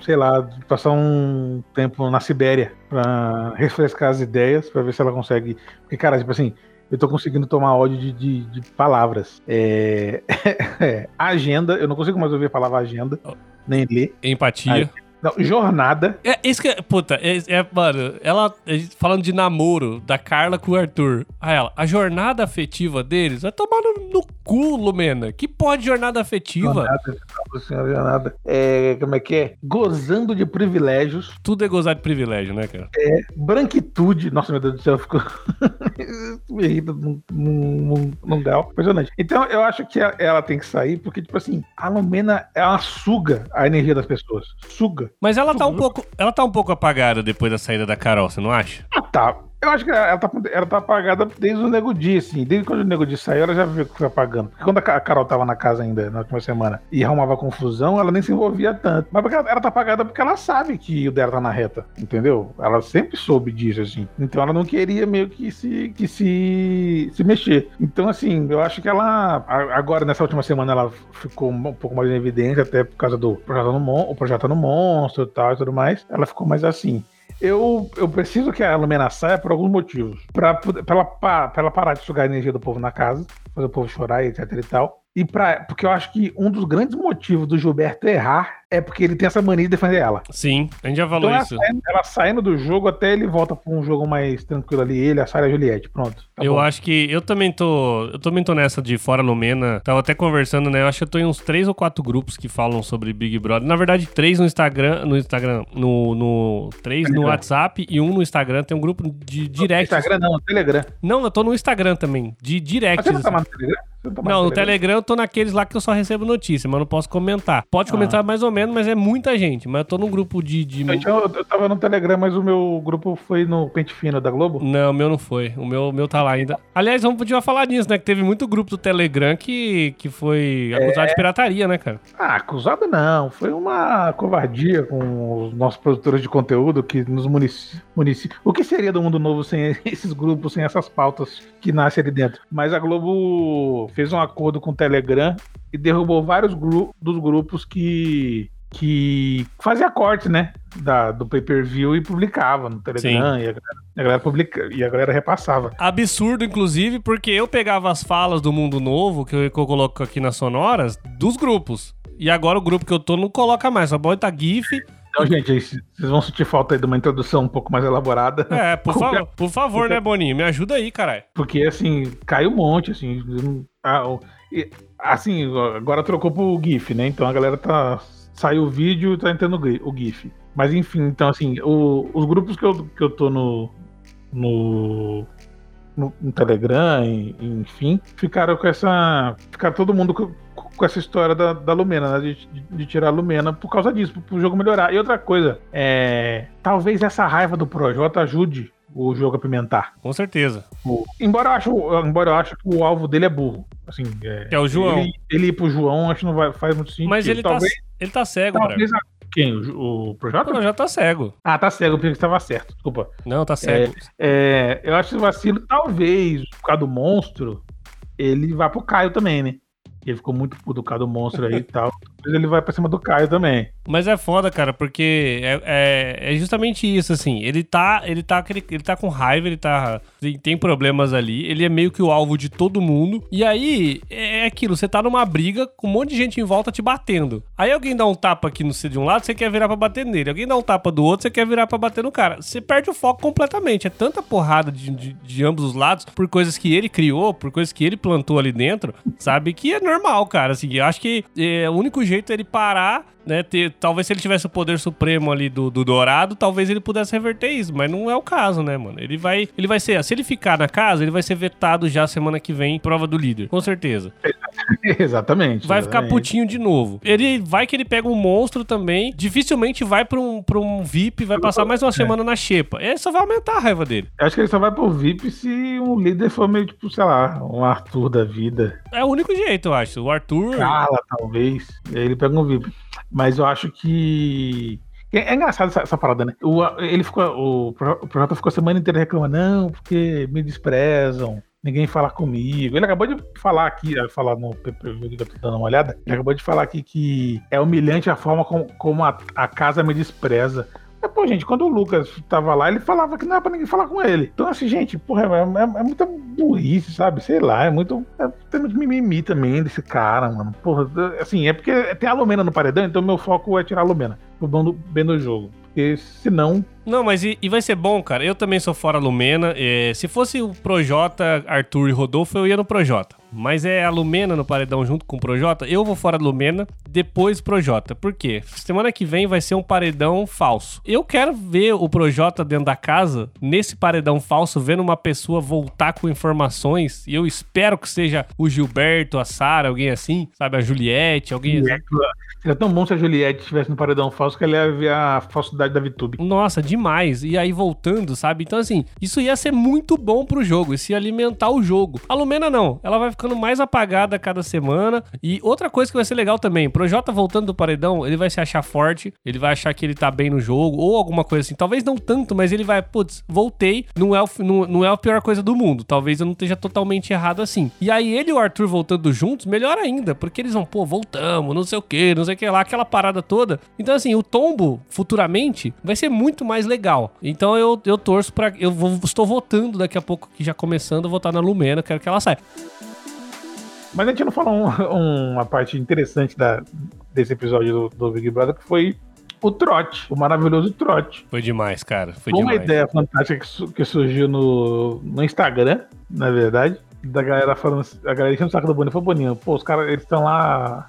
sei lá, passar um tempo na Sibéria pra refrescar as ideias, pra ver se ela consegue. Porque, cara, tipo assim, eu tô conseguindo tomar ódio de, de, de palavras. É... agenda, eu não consigo mais ouvir a palavra agenda, nem ler. Empatia. Não, jornada. É isso que. Puta, é, é, mano, ela. Falando de namoro da Carla com o Arthur. A ela, a jornada afetiva deles vai tomar no, no cu, Lumena. Que pode jornada afetiva? Jornada, jornada. É, como é que é? Gozando de privilégios. Tudo é gozar de privilégio, né, cara? É, branquitude. Nossa, meu Deus do céu, ficou. Me irrita num, num, num grau. Impressionante. Então, eu acho que ela tem que sair, porque, tipo assim, a Lumena, ela suga a energia das pessoas. Suga. Mas ela tá um pouco, ela tá um pouco apagada depois da saída da Carol, você não acha? Ah, tá. Eu acho que ela tá, ela tá apagada desde o Nego Di, assim. Desde quando o Nego Di saiu, ela já viu que foi apagando. Porque quando a Carol tava na casa ainda, na última semana, e arrumava confusão, ela nem se envolvia tanto. Mas porque ela, ela tá apagada porque ela sabe que o dela tá na reta, entendeu? Ela sempre soube disso, assim. Então ela não queria meio que se, que se, se mexer. Então, assim, eu acho que ela, agora nessa última semana, ela ficou um pouco mais em evidência, até por causa do projeto no, o projeto no Monstro e tal e tudo mais. Ela ficou mais assim. Eu, eu preciso que a Lumena saia por alguns motivos. Pra, pra, ela, pra ela parar de sugar a energia do povo na casa, fazer o povo chorar, etc e tal. E pra, porque eu acho que um dos grandes motivos do Gilberto errar é porque ele tem essa mania de defender ela. Sim, a gente já falou então, isso. Ela saindo, ela saindo, do jogo até ele volta pra um jogo mais tranquilo ali, ele, a Sarah e a Juliette, pronto. Tá eu bom. acho que eu também tô, eu também tô nessa de fora Lumena. Tava até conversando, né? Eu acho que eu tô em uns três ou quatro grupos que falam sobre Big Brother. Na verdade, três no Instagram, no Instagram, no, no três no WhatsApp e um no Instagram. Tem um grupo de direct. No Instagram não, no Telegram. Não, eu tô no Instagram também, de direct. Você não tá no Telegram? Tá não, no Telegram eu tô naqueles lá que eu só recebo notícia, mas não posso comentar. Pode comentar ah. mais ou menos, mas é muita gente. Mas eu tô num grupo de. de... Eu, eu tava no Telegram, mas o meu grupo foi no Pente Fino da Globo? Não, o meu não foi. O meu, meu tá lá ainda. Aliás, vamos podia falar nisso, né? Que teve muito grupo do Telegram que, que foi acusado é... de pirataria, né, cara? Ah, acusado não. Foi uma covardia com os nossos produtores de conteúdo que nos municípios. Munic... O que seria do mundo novo sem esses grupos, sem essas pautas que nascem ali dentro? Mas a Globo fez um acordo com o Telegram e derrubou vários gru dos grupos que que fazia corte, né? Da, do pay-per-view e publicava no Telegram e a, galera, a galera, publica, e a galera repassava. Absurdo, inclusive, porque eu pegava as falas do Mundo Novo, que eu, que eu coloco aqui nas sonoras, dos grupos. E agora o grupo que eu tô não coloca mais, só bota GIF. Então, gente, vocês vão sentir falta aí de uma introdução um pouco mais elaborada. É, por, fa por favor, né, Boninho? Me ajuda aí, caralho. Porque, assim, caiu um monte, assim. Assim, agora trocou pro GIF, né? Então a galera tá. Saiu o vídeo e tá entrando o GIF. Mas enfim, então assim, o, os grupos que eu, que eu tô no. no. no, no Telegram, e, enfim, ficaram com essa. Ficaram todo mundo com, com essa história da, da Lumena, né? De, de, de, tirar a Lumena por causa disso, pro, pro jogo melhorar. E outra coisa, é. Talvez essa raiva do Projota ajude o jogo apimentar. Com certeza. O, embora, eu acho, embora eu acho que o alvo dele é burro. Assim, é, que é o João. Ele, ele ir pro João, acho que não vai, faz muito sentido. Mas ele, tá talvez, tá, ele tá cego, talvez a, Quem? O, o Projota? O Projota tá cego. Ah, tá cego, porque estava certo, desculpa. Não, tá cego. É, é, eu acho que o vacilo, talvez, por causa do monstro, ele vá pro Caio também, né? Ele ficou muito puto por causa do monstro aí e tal. Ele vai pra cima do Caio também. Mas é foda, cara, porque é, é, é, justamente isso, assim. Ele tá, ele tá, ele tá com raiva, ele tá. Tem problemas ali. Ele é meio que o alvo de todo mundo. E aí, é aquilo, você tá numa briga com um monte de gente em volta te batendo. Aí alguém dá um tapa aqui no de um lado, você quer virar pra bater nele. Alguém dá um tapa do outro, você quer virar pra bater no cara. Você perde o foco completamente. É tanta porrada de, de, de ambos os lados por coisas que ele criou, por coisas que ele plantou ali dentro, sabe? Que é normal, cara. Assim, eu acho que é, o único jeito é ele parar né? Ter, talvez se ele tivesse o poder supremo ali do, do Dourado, talvez ele pudesse reverter isso, mas não é o caso, né, mano? Ele vai, ele vai ser, se ele ficar na casa, ele vai ser vetado já semana que vem, prova do líder, com certeza. exatamente. Vai exatamente. ficar putinho de novo. Ele vai que ele pega um monstro também, dificilmente vai pra um, pra um VIP, vai passar mais uma é. semana na xepa. Ele só vai aumentar a raiva dele. Acho que ele só vai pro VIP se um líder for meio tipo, sei lá, um Arthur da vida. É o único jeito, eu acho. O Arthur. Cala, talvez. Ele pega um VIP. Mas eu acho que. É, engraçado essa, essa, parada, né? O, ele ficou, o, o ficou a semana inteira reclamando, não, porque me desprezam, ninguém fala comigo. Ele acabou de falar aqui, falar no PPV que eu tô dando uma olhada, ele acabou de falar aqui que é humilhante a forma como, como a, a casa me despreza. Mas, pô, gente, quando o Lucas tava lá, ele falava que não era pra ninguém falar com ele. Então, assim, gente, porra, é, é, é muita burrice, sabe? Sei lá, é muito. É, tem muito mimimi também desse cara, mano. Porra, assim, é porque tem a Lumena no paredão, então meu foco é tirar a Lumena. Pro bem do jogo. Porque senão não, mas e, e, vai ser bom, cara. Eu também sou fora Lumena. É, se fosse o Projota, Arthur e Rodolfo, eu ia no Projota. Mas é a Lumena no paredão junto com o Projota. Eu vou fora Lumena, depois Projota. Por quê? Semana que vem vai ser um paredão falso. Eu quero ver o Projota dentro da casa, nesse paredão falso, vendo uma pessoa voltar com informações. E eu espero que seja o Gilberto, a Sara, alguém assim, sabe? A Juliette, alguém assim. Seria tão bom se a Juliette estivesse no paredão falso que ela ia ver a falsidade da VTube. Nossa, de demais. E aí voltando, sabe? Então, assim, isso ia ser muito bom pro jogo, isso ia alimentar o jogo. A Lumena não, ela vai ficando mais apagada a cada semana. E outra coisa que vai ser legal também, pro Jota voltando do paredão, ele vai se achar forte, ele vai achar que ele tá bem no jogo, ou alguma coisa assim. Talvez não tanto, mas ele vai, putz, voltei, não é, o, não, não é a pior coisa do mundo. Talvez eu não esteja totalmente errado assim. E aí ele e o Arthur voltando juntos, melhor ainda, porque eles vão, pô, voltamos, não sei o que, não sei o que lá, aquela parada toda. Então, assim, o tombo futuramente vai ser muito mais legal. Então eu, eu torço para Eu vou, estou votando daqui a pouco, que já começando, a votar na Lumena, quero que ela saia. Mas a gente não falou um, uma parte interessante da, desse episódio do, do Big Brother, que foi o trote, o maravilhoso trote. Foi demais, cara. Foi uma demais. ideia fantástica que, que, surgiu no, no Instagram, na verdade. Da galera falando, a galera enchendo o saco do Boninho. Falou, Boninho, pô, os caras, eles estão lá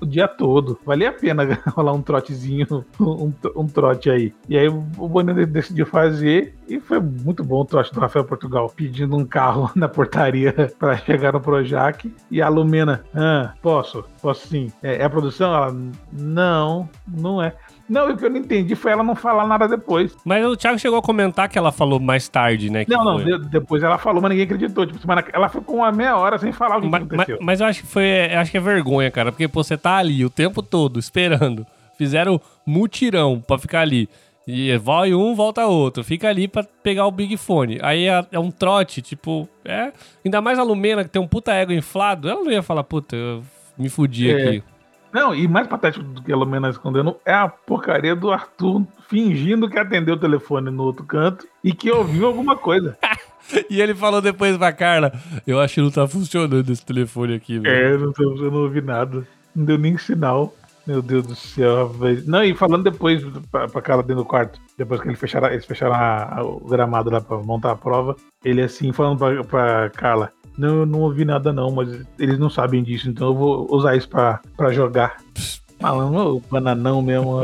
o dia todo. Valia a pena rolar um trotezinho, um, um trote aí. E aí o Bonino decidiu fazer e foi muito bom o trote do Rafael Portugal, pedindo um carro na portaria para chegar no Projac. E a Lumena, ah, posso? Posso sim. É, é a produção? Ela, não, não é. Não, o que eu não entendi foi ela não falar nada depois. Mas o Thiago chegou a comentar que ela falou mais tarde, né? Não, não, de, depois ela falou, mas ninguém acreditou. Tipo, ela ficou uma meia hora sem falar o que, mas, aconteceu. Mas, mas, eu acho que foi. Acho que é vergonha, cara, porque pô, você tá ali o tempo todo esperando. Fizeram mutirão pra ficar ali. E vai um, volta outro. Fica ali pra pegar o Big Fone. Aí é, é, um trote, tipo, é. Ainda mais a Lumena, que tem um puta ego inflado, ela não ia falar, puta, eu me fudi é. aqui. Não, e mais patético do que a Lumena escondendo é a porcaria do Arthur fingindo que atendeu o telefone no outro canto e que ouviu alguma coisa. e ele falou depois pra Carla: Eu acho que não tá funcionando esse telefone aqui, velho. É, não tô, eu não ouvi nada. Não deu nem sinal. Meu Deus do céu, velho. Não, e falando depois pra, pra Carla dentro do quarto, depois que ele fecharam, eles fecharam a, a, o gramado lá pra montar a prova, ele assim, falando pra, pra Carla: não, eu não ouvi nada não, mas eles não sabem disso, então eu vou usar isso pra, pra jogar. Malandro, bananão mesmo.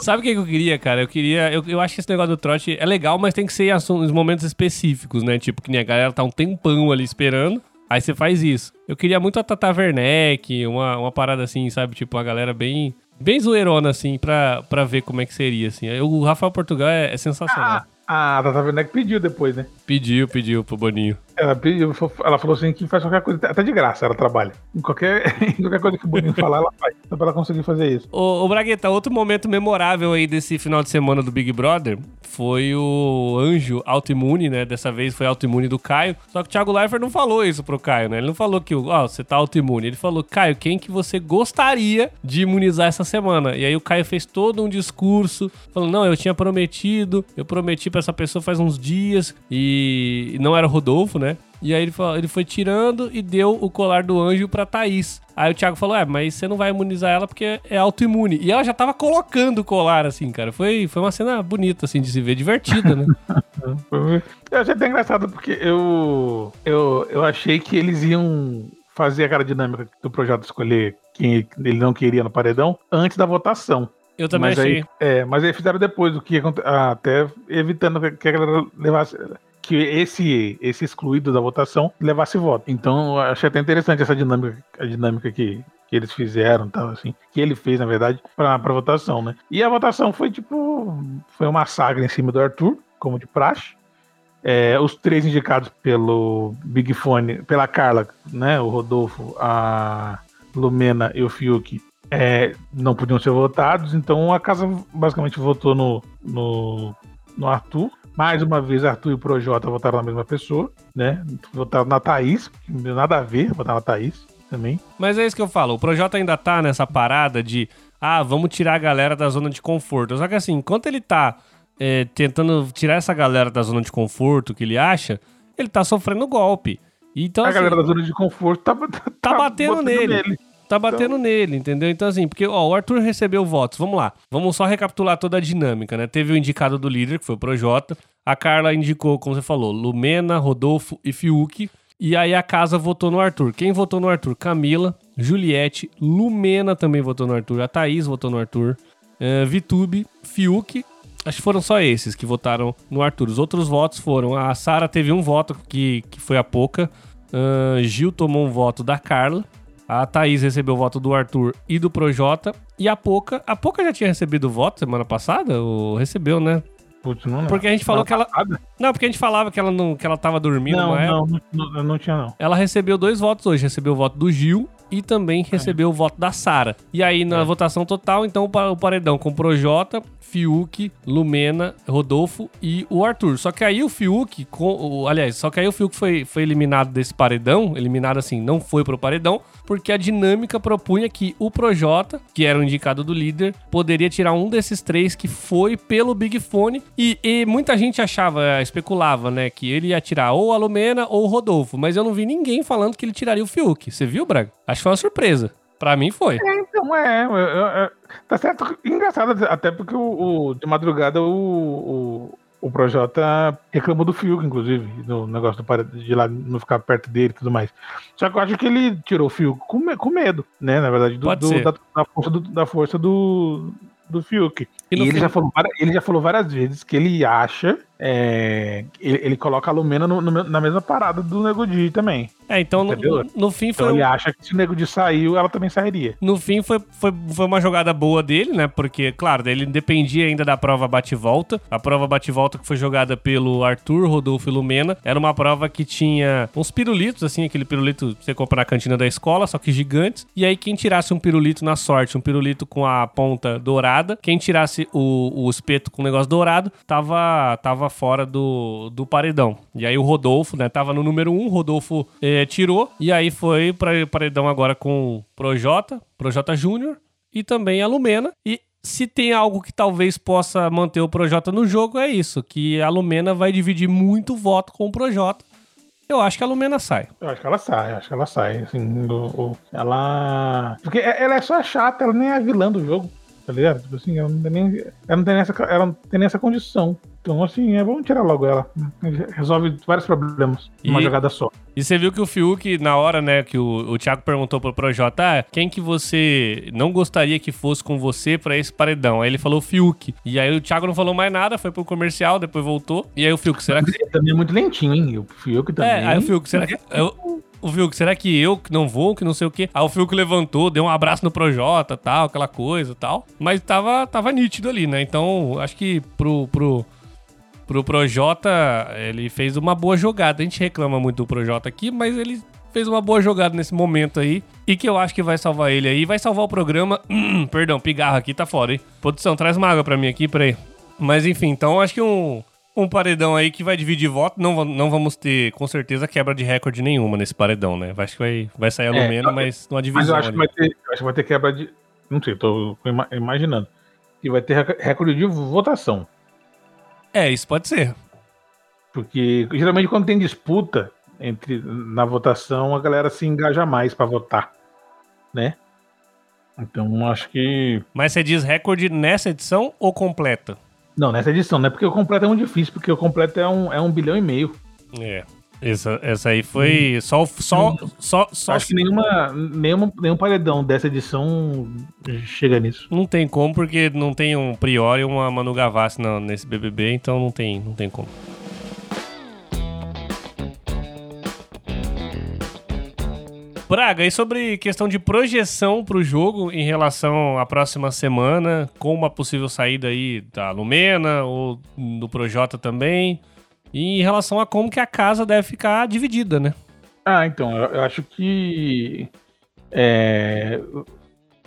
Sabe o que eu queria, cara? Eu queria. Eu, eu acho que esse negócio do trote é legal, mas tem que ser em momentos específicos, né? Tipo, que nem a galera tá um tempão ali esperando. Aí você faz isso. Eu queria muito a Tata Werneck, uma, uma parada assim, sabe? Tipo, a galera bem. Bem zoeirona, assim, pra, pra ver como é que seria, assim. O Rafael Portugal é, é sensacional. Ah, a Tata Werneck pediu depois, né? Pediu, pediu pro Boninho. Ela, ela falou assim que faz qualquer coisa, até de graça ela trabalha. Em qualquer, em qualquer coisa que o Boninho falar, ela faz. Só pra ela conseguir fazer isso. Ô, ô, Bragueta, outro momento memorável aí desse final de semana do Big Brother foi o anjo autoimune, né? Dessa vez foi autoimune do Caio. Só que o Thiago Leifert não falou isso pro Caio, né? Ele não falou que, ó, oh, você tá autoimune. Ele falou, Caio, quem que você gostaria de imunizar essa semana? E aí o Caio fez todo um discurso, falando, não, eu tinha prometido, eu prometi pra essa pessoa faz uns dias e não era o Rodolfo, né? E aí ele, falou, ele foi tirando e deu o colar do anjo pra Thaís. Aí o Thiago falou: É, mas você não vai imunizar ela porque é autoimune. E ela já tava colocando o colar, assim, cara. Foi, foi uma cena bonita, assim, de se ver, divertida, né? eu achei até engraçado porque eu, eu, eu achei que eles iam fazer aquela dinâmica do projeto escolher quem ele não queria no paredão antes da votação. Eu também mas achei. Aí, é, mas aí fizeram depois, o que até evitando que a galera levasse que esse, esse excluído da votação levasse voto. Então, achei até interessante essa dinâmica, a dinâmica que, que eles fizeram, tal, assim, que ele fez, na verdade, para votação, né? E a votação foi tipo. Foi uma saga em cima do Arthur, como de praxe. É, os três indicados pelo Big Fone, pela Carla, né? O Rodolfo, a Lumena e o Fiuk. É, não podiam ser votados, então a casa basicamente votou no, no, no Arthur. Mais uma vez, Arthur e o Projota votaram na mesma pessoa, né? Votaram na Thaís, não nada a ver, votaram na Thaís também. Mas é isso que eu falo, o Projota ainda tá nessa parada de ah, vamos tirar a galera da zona de conforto. Só que assim, enquanto ele tá é, tentando tirar essa galera da zona de conforto que ele acha, ele tá sofrendo golpe. Então, a assim, galera da zona de conforto tá, tá, tá batendo nele. Tá batendo então... nele, entendeu? Então, assim, porque ó, o Arthur recebeu votos. Vamos lá. Vamos só recapitular toda a dinâmica, né? Teve o indicado do líder, que foi o Projota. A Carla indicou, como você falou, Lumena, Rodolfo e Fiuk. E aí a casa votou no Arthur. Quem votou no Arthur? Camila, Juliette, Lumena também votou no Arthur. A Thaís votou no Arthur. Uh, Vitube, Fiuk. Acho que foram só esses que votaram no Arthur. Os outros votos foram. A Sara teve um voto que, que foi a Poca. Uh, Gil tomou um voto da Carla. A Thaís recebeu o voto do Arthur e do Projota. E a Poca. A Poca já tinha recebido o voto semana passada? Ou recebeu, né? Putz, não, Porque a gente falou que ela. Não, porque a gente falava que ela não, que ela tava dormindo. Não, não, não, não, não tinha, não. Ela recebeu dois votos hoje. Recebeu o voto do Gil e também recebeu é. o voto da Sara. E aí, na é. votação total, então, o paredão com Projota, Fiuk, Lumena, Rodolfo e o Arthur. Só que aí o Fiuk, com, o, aliás, só que aí o Fiuk foi, foi eliminado desse paredão, eliminado assim, não foi pro paredão, porque a dinâmica propunha que o Projota, que era o indicado do líder, poderia tirar um desses três que foi pelo Big Fone. E, e muita gente achava, especulava, né, que ele ia tirar ou a Lumena ou o Rodolfo, mas eu não vi ninguém falando que ele tiraria o Fiuk. Você viu, Braga? Acho que foi uma surpresa. Pra mim foi. É, então, é, é, é, Tá certo. Engraçado, até porque o, o de madrugada o, o, o Projota reclamou do Fiuk, inclusive, no negócio do, de lá não ficar perto dele e tudo mais. Só que eu acho que ele tirou o Fiuk com, com medo, né? Na verdade, do, do da, da, força do, da força do, do Fiuk. E, e ele, já falou, ele já falou várias vezes que ele acha. É, ele, ele, coloca a Lumena no, no, na mesma parada do Nego Di também. É, então no, no, fim então foi. ele acha que se o Nego Di saiu, ela também sairia. No fim foi, foi, foi uma jogada boa dele, né? Porque, claro, ele dependia ainda da prova bate-volta. A prova bate-volta que foi jogada pelo Arthur, Rodolfo e Lumena era uma prova que tinha uns pirulitos, assim, aquele pirulito que você compra na cantina da escola, só que gigantes. E aí, quem tirasse um pirulito na sorte, um pirulito com a ponta dourada, quem tirasse o, o espeto com o negócio dourado, tava, tava fora do, do paredão. E aí o Rodolfo, né, tava no número 1, um, Rodolfo. Eh, é, tirou. E aí foi para paredão agora com Projota, Projota Júnior e também a Lumena. E se tem algo que talvez possa manter o Projota no jogo, é isso: que a Lumena vai dividir muito voto com o Projota. Eu acho que a Lumena sai. Eu acho que ela sai, acho que ela sai. Assim, ela. Porque ela é só chata, ela nem é a vilã do jogo, tá ligado? Tipo assim, ela não tem nem, ela não tem, essa, ela não tem nem essa condição. Então, assim, é bom tirar logo ela. Resolve vários problemas e, uma jogada só. E você viu que o Fiuk, na hora, né, que o, o Thiago perguntou pro Projota, ah, quem que você não gostaria que fosse com você para esse paredão? Aí ele falou Fiuk. E aí o Thiago não falou mais nada, foi pro comercial, depois voltou. E aí o Fiuk, será que... Ele também é muito lentinho, hein? O Fiuk também... É, aí o Fiuk, será que... Eu, o Fiuk, será que eu que não vou, que não sei o quê? Aí o Fiuk levantou, deu um abraço no Projota, tal, aquela coisa tal. Mas tava, tava nítido ali, né? Então, acho que pro, pro, pro Projota, ele fez uma boa jogada. A gente reclama muito do Projota aqui, mas ele fez uma boa jogada nesse momento aí. E que eu acho que vai salvar ele aí. Vai salvar o programa. perdão, pigarro aqui tá fora, hein? Produção, traz uma água pra mim aqui, peraí. Mas enfim, então acho que um, um paredão aí que vai dividir voto. Não, não vamos ter, com certeza, quebra de recorde nenhuma nesse paredão, né? Acho que vai, vai sair a Lumena, é, mas numa divisão. Mas eu acho, que vai ter, acho que vai ter quebra de. Não sei, tô imaginando. Que vai ter recorde de votação. É, isso pode ser. Porque geralmente quando tem disputa entre na votação, a galera se engaja mais para votar, né? Então acho que. Mas você diz recorde nessa edição ou completa? Não, nessa edição, né? Porque o completo é muito difícil, porque o completo é um, é um bilhão e meio. É. Essa, essa aí foi hum. só, só, só, só. Acho que nenhuma, nenhuma, nenhum paredão dessa edição chega nisso. Não tem como, porque não tem um Priori e uma Manu Gavassi nesse BBB, então não tem, não tem como. Braga, e sobre questão de projeção para o jogo em relação à próxima semana, com uma possível saída aí da Lumena ou do Projota também? E em relação a como que a casa deve ficar dividida, né? Ah, então, eu, acho que é,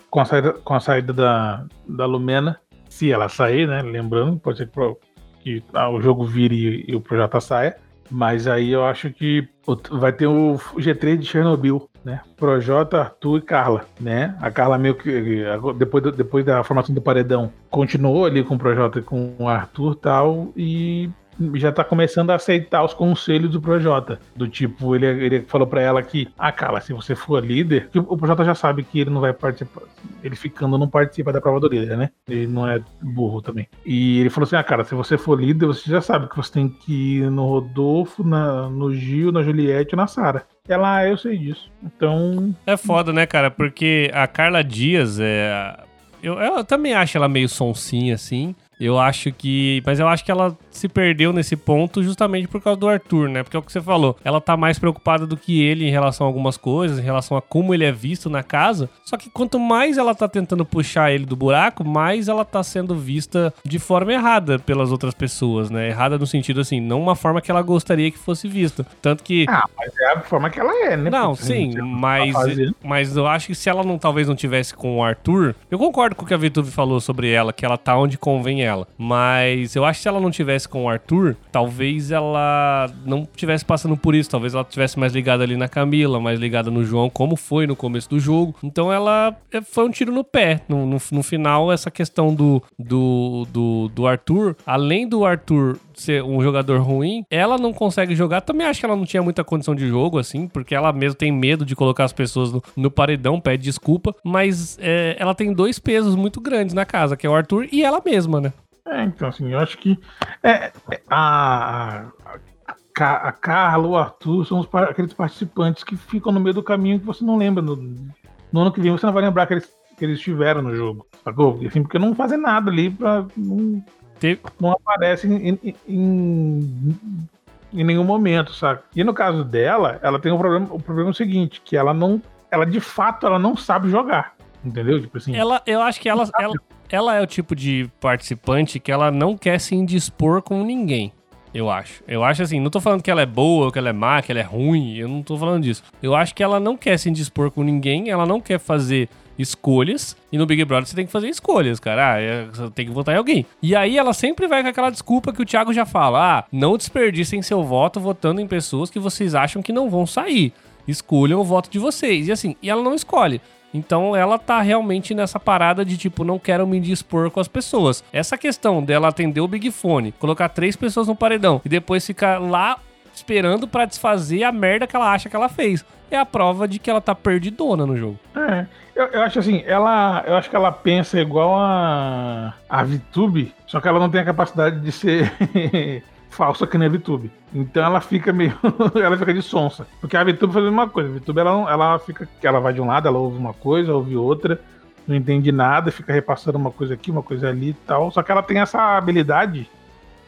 com a saída, com a saída da, da Lumena, se ela sair, né? Lembrando, pode ser que, que ah, o jogo vire e, e o projeto saia. Mas aí eu acho que vai ter o G3 de Chernobyl, né? Projota, Arthur e Carla, né? A Carla meio que depois, depois da formação do paredão continuou ali com o Projota e com o Arthur tal e já tá começando a aceitar os conselhos do Projota. Do tipo, ele, ele falou para ela que, ah, cara, se você for líder, o Projota já sabe que ele não vai participar. Ele ficando não participa da prova do líder, né? Ele não é burro também. E ele falou assim: ah, cara, se você for líder, você já sabe que você tem que ir no Rodolfo, na, no Gil, na Juliette e na Sara. Ela, ah, eu sei disso. Então. É foda, né, cara? Porque a Carla Dias é. Eu, eu também acho ela meio sonsinha, assim. Eu acho que. Mas eu acho que ela se perdeu nesse ponto justamente por causa do Arthur, né? Porque é o que você falou. Ela tá mais preocupada do que ele em relação a algumas coisas, em relação a como ele é visto na casa. Só que quanto mais ela tá tentando puxar ele do buraco, mais ela tá sendo vista de forma errada pelas outras pessoas, né? Errada no sentido assim, não uma forma que ela gostaria que fosse vista. Tanto que. Ah, mas é a forma que ela é, né? Não, Porque sim, mas, tá mas eu acho que se ela não talvez não tivesse com o Arthur, eu concordo com o que a Vitube falou sobre ela, que ela tá onde convém ela. Mas eu acho que se ela não tivesse com o Arthur, talvez ela não tivesse passando por isso. Talvez ela tivesse mais ligada ali na Camila, mais ligada no João, como foi no começo do jogo. Então ela é, foi um tiro no pé. No, no, no final, essa questão do, do, do, do Arthur, além do Arthur ser um jogador ruim, ela não consegue jogar. Também acho que ela não tinha muita condição de jogo, assim, porque ela mesmo tem medo de colocar as pessoas no, no paredão, pede desculpa. Mas é, ela tem dois pesos muito grandes na casa, que é o Arthur e ela mesma, né? É, então, assim, eu acho que é, é a, a, a Carla, o Arthur são os, aqueles participantes que ficam no meio do caminho que você não lembra. No, no ano que vem você não vai lembrar que eles, que eles estiveram no jogo, sacou? Assim, porque não fazem nada ali pra. Não, não aparecem em, em, em, nenhum momento, sabe? E no caso dela, ela tem um problema, o problema é o seguinte, que ela não. Ela de fato ela não sabe jogar. Entendeu? Tipo assim. Ela, eu acho que ela, ela, ela é o tipo de participante que ela não quer se indispor com ninguém. Eu acho. Eu acho assim, não tô falando que ela é boa, que ela é má, que ela é ruim, eu não tô falando disso. Eu acho que ela não quer se indispor com ninguém, ela não quer fazer escolhas. E no Big Brother você tem que fazer escolhas, cara. Ah, é, você tem que votar em alguém. E aí ela sempre vai com aquela desculpa que o Thiago já fala: ah, não desperdicem seu voto votando em pessoas que vocês acham que não vão sair. Escolham o voto de vocês. E assim, e ela não escolhe. Então ela tá realmente nessa parada de tipo, não quero me dispor com as pessoas. Essa questão dela atender o Big Fone, colocar três pessoas no paredão e depois ficar lá esperando para desfazer a merda que ela acha que ela fez. É a prova de que ela tá perdidona no jogo. É, eu, eu acho assim, ela. Eu acho que ela pensa igual a. a VTube, só que ela não tem a capacidade de ser falsa que nem a VTube. Então ela fica meio. ela fica de sonsa. Porque a VTube faz a mesma coisa. A VTube ela, ela fica. Ela vai de um lado, ela ouve uma coisa, ouve outra, não entende nada, fica repassando uma coisa aqui, uma coisa ali e tal. Só que ela tem essa habilidade,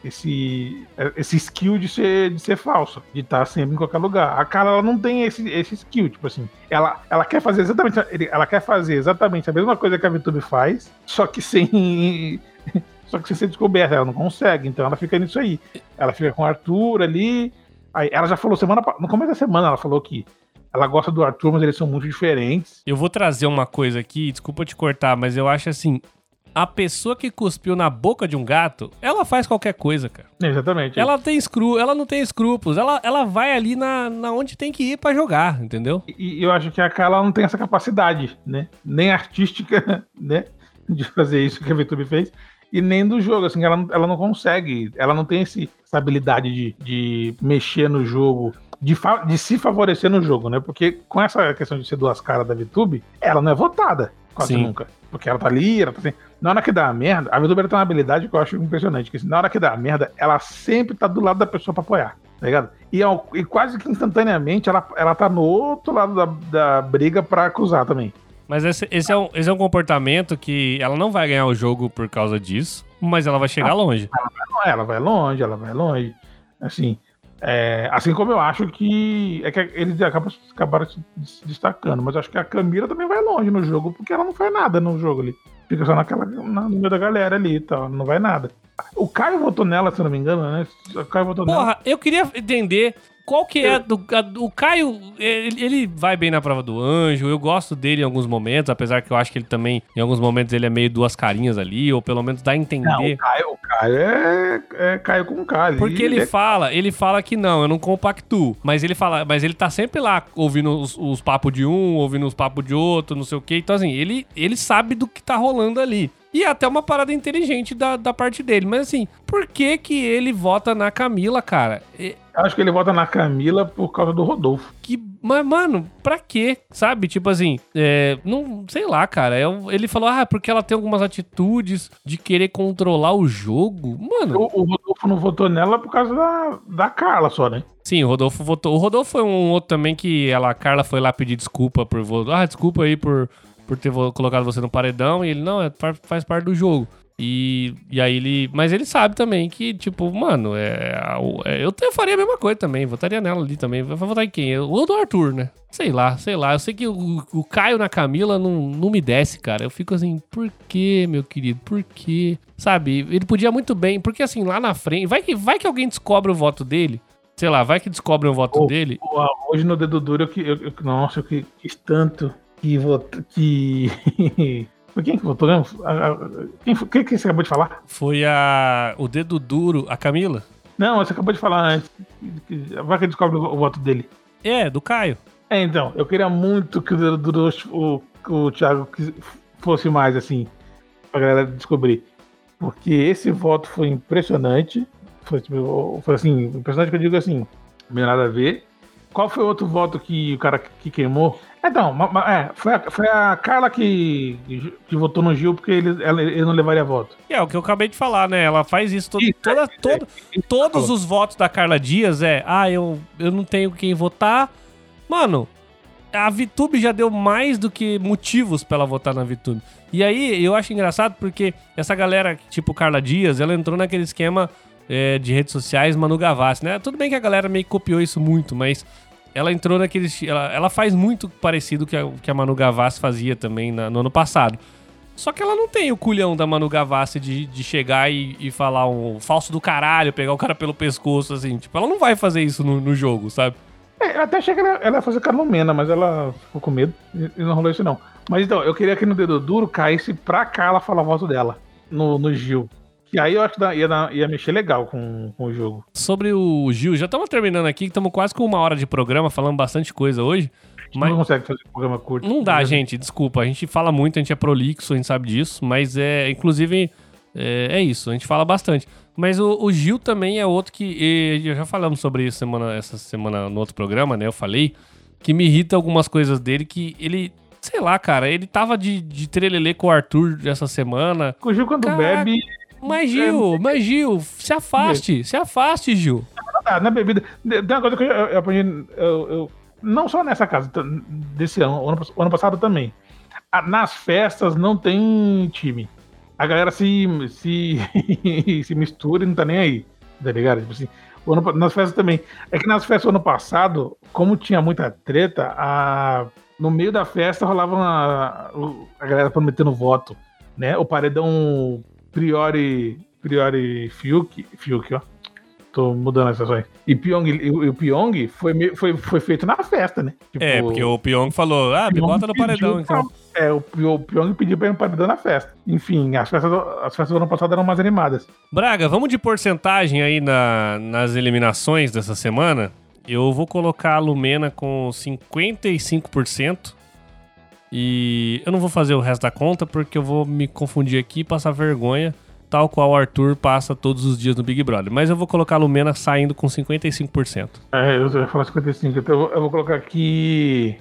esse, esse skill de ser, de ser falsa, de estar sempre em qualquer lugar. A cara ela não tem esse, esse skill, tipo assim. Ela, ela quer fazer exatamente. Ela quer fazer exatamente a mesma coisa que a VTube faz, só que sem só que sem ser descoberta, ela não consegue, então ela fica nisso aí. Ela fica com o Arthur ali. Aí ela já falou semana no começo da semana, ela falou que ela gosta do Arthur, mas eles são muito diferentes. Eu vou trazer uma coisa aqui, desculpa te cortar, mas eu acho assim, a pessoa que cuspiu na boca de um gato, ela faz qualquer coisa, cara. Exatamente. Ela tem escru, ela não tem escrúpulos, ela, ela vai ali na, na onde tem que ir para jogar, entendeu? E, e, eu acho que a Carla não tem essa capacidade, né? Nem artística, né? De fazer isso que a VTube fez e nem do jogo. Assim, ela, ela não consegue, ela não tem esse, essa habilidade de, de mexer no jogo, de, de se favorecer no jogo, né? Porque com essa questão de ser duas caras da VTube, ela não é votada quase Sim. nunca. Porque ela tá ali, ela tá assim. Na hora que dá a merda, a VTube tem uma habilidade que eu acho impressionante, que assim, na hora que dá a merda, ela sempre tá do lado da pessoa pra apoiar, tá ligado? E, ao, e quase que instantaneamente ela, ela tá no outro lado da, da briga pra acusar também. Mas esse, esse, é um, esse é um comportamento que ela não vai ganhar o jogo por causa disso, mas ela vai chegar ela, longe. Ela vai, longe, ela vai longe. Assim, é, assim como eu acho que é que eles acabam, acabaram se destacando, mas acho que a Camila também vai longe no jogo, porque ela não faz nada no jogo ali. Fica só naquela, na, no meio da galera ali e tal, não vai nada. O Caio votou nela, se não me engano, né? O Caio votou Porra, nela. eu queria entender qual que é do, a, o Caio, ele, ele, vai bem na prova do anjo, eu gosto dele em alguns momentos, apesar que eu acho que ele também, em alguns momentos, ele é meio duas carinhas ali, ou pelo menos dá a entender. Não, o Caio, o Caio é, é Caio com K. Porque ele é... fala, ele fala que não, eu não compactuo. Mas ele fala, mas ele tá sempre lá ouvindo os, os papos de um, ouvindo os papos de outro, não sei o quê. Então, assim, ele, ele sabe do que tá rolando ali. E é até uma parada inteligente da, da parte dele. Mas assim, por que que ele vota na Camila, cara? E, Acho que ele vota na Camila por causa do Rodolfo. que, mas, mano, pra quê? Sabe? Tipo assim, é, não sei lá, cara. É um- ele falou, ah, porque ela tem algumas atitudes de querer controlar o jogo. Mano, O, o Rodolfo não votou nela por causa da, da Carla só, né? sim, o Rodolfo votou. O Rodolfo foi um outro também que ela, a Carla foi lá pedir desculpa por votar. Ah, desculpa aí por, por ter colocado você no paredão. E ele, não, é, fa- faz parte do jogo. E, e aí ele. Mas ele sabe também que, tipo, mano, é, é- eu, faria a mesma coisa também. Votaria nela ali também. Vai votar em quem? Eu- Ou do Arthur, né? Sei lá, sei lá. Eu sei que o, o Caio na Camila não, não me desce, cara. Eu fico assim, por quê, meu querido? Por quê? Sabe? Ele podia muito bem. Porque assim, lá na frente. Vai que, vai que alguém descobre o voto dele. Sei lá, vai que descobre o voto Oh. dele. Ah, Hoje no dedo duro, eu, que- eu, eu- nossa, eu que- quis tanto que votou. Que. Foi quem que votou mesmo? Quem, foi- quem que você acabou de falar? Foi a. O dedo duro, a Camila? Não, você acabou de falar antes. Vai que descobre o, voto dele. É, do Caio. É, então, eu queria muito que o dedo duro, o, o Thiago fosse mais assim, pra galera descobrir. Porque esse voto foi impressionante. Foi, tipo, foi assim, impressionante que eu digo assim, não tem nada a ver. Qual foi o outro voto que o cara que queimou? Então, é, foi, a, foi a Carla que, que votou no Gil porque ele, ela- ele não levaria voto. É, o que eu acabei de falar, né? Ela faz isso todo, Isso, toda, é, todo, todos os votos da Carla Dias é, ah, eu, eu não tenho quem votar. Mano, a VTube já deu mais do que motivos pra ela votar na VTube. E aí, eu acho engraçado porque essa galera, tipo Carla Dias, ela entrou naquele esquema é, de redes sociais Manu Gavassi, né? Tudo bem que a galera meio que copiou isso muito, mas ela entrou naquele... Ela, ela faz muito parecido que a, que a Manu Gavassi fazia também na- no ano passado. Só que ela não tem o culhão da Manu Gavassi de, de chegar e, e falar um falso do caralho, pegar o cara pelo pescoço, assim. Tipo, ela não vai fazer isso no, no jogo, sabe? É, até achei que ela, ela ia fazer Carlomena, mas ela ficou com medo e, não rolou isso não. Mas então, eu queria que no dedo duro caísse pra Carla falar o voto dela, no, no Gil. Que aí eu acho que dá- ia, dar- ia mexer legal com, com o jogo. Sobre o Gil, já estamos terminando aqui, estamos quase com uma hora de programa, falando bastante coisa hoje. Mas... Não consegue fazer programa curto. não dá, gente, desculpa. A gente fala muito, a gente é prolixo, a gente sabe disso, mas é, inclusive, é, é isso, a gente fala bastante. Mas o, o Gil também é outro que, e, já falamos sobre isso semana, essa semana no outro programa, né? Eu falei que me irrita algumas coisas dele que ele, sei lá, cara, ele tava de, de trelelê com o Arthur essa semana. O Gil quando Caraca. bebe, Mas Gil, mas Gil, se afaste, se afaste, Gil. dá, na bebida. Tem uma coisa que eu, aprendi, eu, eu- não só nessa casa, desse ano, ano, ano passado também. Ah, Nas festas não tem time. A galera se, se, se mistura e não tá nem aí. Tá ligado? Tipo assim, ano nas festas também. É que nas festas do ano passado, como tinha muita treta, a, no meio da festa rolava uma, a galera prometendo voto. Né? O paredão Priori, Priori Fiuk, Fiuk, ó. Tô mudando as ações. E Pyong, e o, o Pyong foi, foi, foi feito na festa, né? Tipo, É, porque o Pyong falou, ah, me bota no paredão, pra- então. É, o, o Pyong pediu pra ir no paredão na festa. Enfim, as festas, do- as festas do ano passado eram mais animadas. Braga, vamos de porcentagem aí na- nas eliminações dessa semana. Eu vou colocar a Lumena com 55%. E eu não vou fazer o resto da conta porque eu vou me confundir aqui e passar vergonha, tal qual o Arthur passa todos os dias no Big Brother. Mas eu vou colocar a Lumena saindo com 55%. É, eu ia falar 55, então eu vou, eu vou colocar aqui.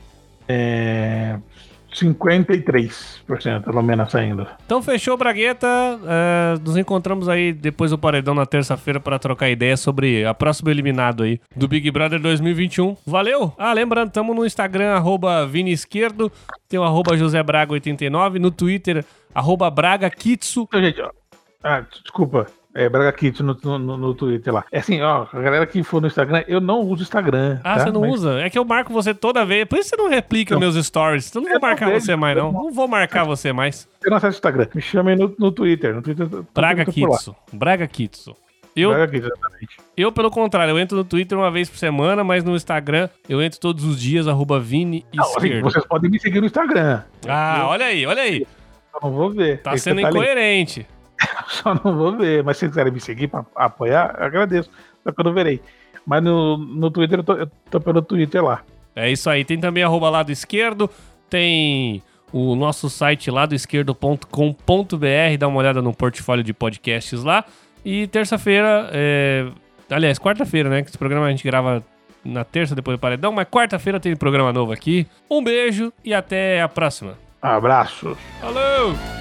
É, 53%, pelo menos saindo. Então fechou, Bragueta. É, nos encontramos aí depois do Paredão na terça-feira para trocar ideia sobre a próxima eliminado aí do Big Brother 2021. Valeu! Ah, lembrando, estamos no Instagram, arroba Vini Esquerdo, tem o arroba José Braga 89, no Twitter, arroba Braga Kitsu. Então, gente, ó. Ah, desculpa. É, Braga Kit no, no, no Twitter lá. É assim, ó, a galera que for no Instagram, eu não uso Instagram. Ah, tá? você não Mas- usa? É que eu marco você toda vez. Por isso você não replica Não. meus stories. Então eu não vou Eu não marcar vejo, você mais, não. não- vou marcar você mais. Eu não acesso o Instagram. Me chamem no, no Twitter. No Twitter Braga. Kitsu. Braga Kitsu. Eu. Eu, pelo contrário, eu entro no Twitter uma vez por semana, mas no Instagram eu entro todos os dias, arroba Vini Não, assim, Esquerdo. vocês podem me seguir no Instagram. Ah, eu, olha aí, olha aí. eu não vou ver. Tá Esse sendo aí. incoerente. Só não vou ver. Mas se vocês quiserem me seguir pra apoiar, agradeço. Só que eu não verei. Mas no, no Twitter eu tô, eu tô pelo Twitter lá. É isso aí. Tem também arroba lado esquerdo. Tem o nosso site lado esquerdo.com.br. Dá uma olhada no portfólio de podcasts lá. E terça-feira, é... aliás, quarta-feira, né? Que esse programa a gente grava na terça depois do paredão, mas quarta-feira tem programa novo aqui. Um beijo e até a próxima. Abraços. Falou!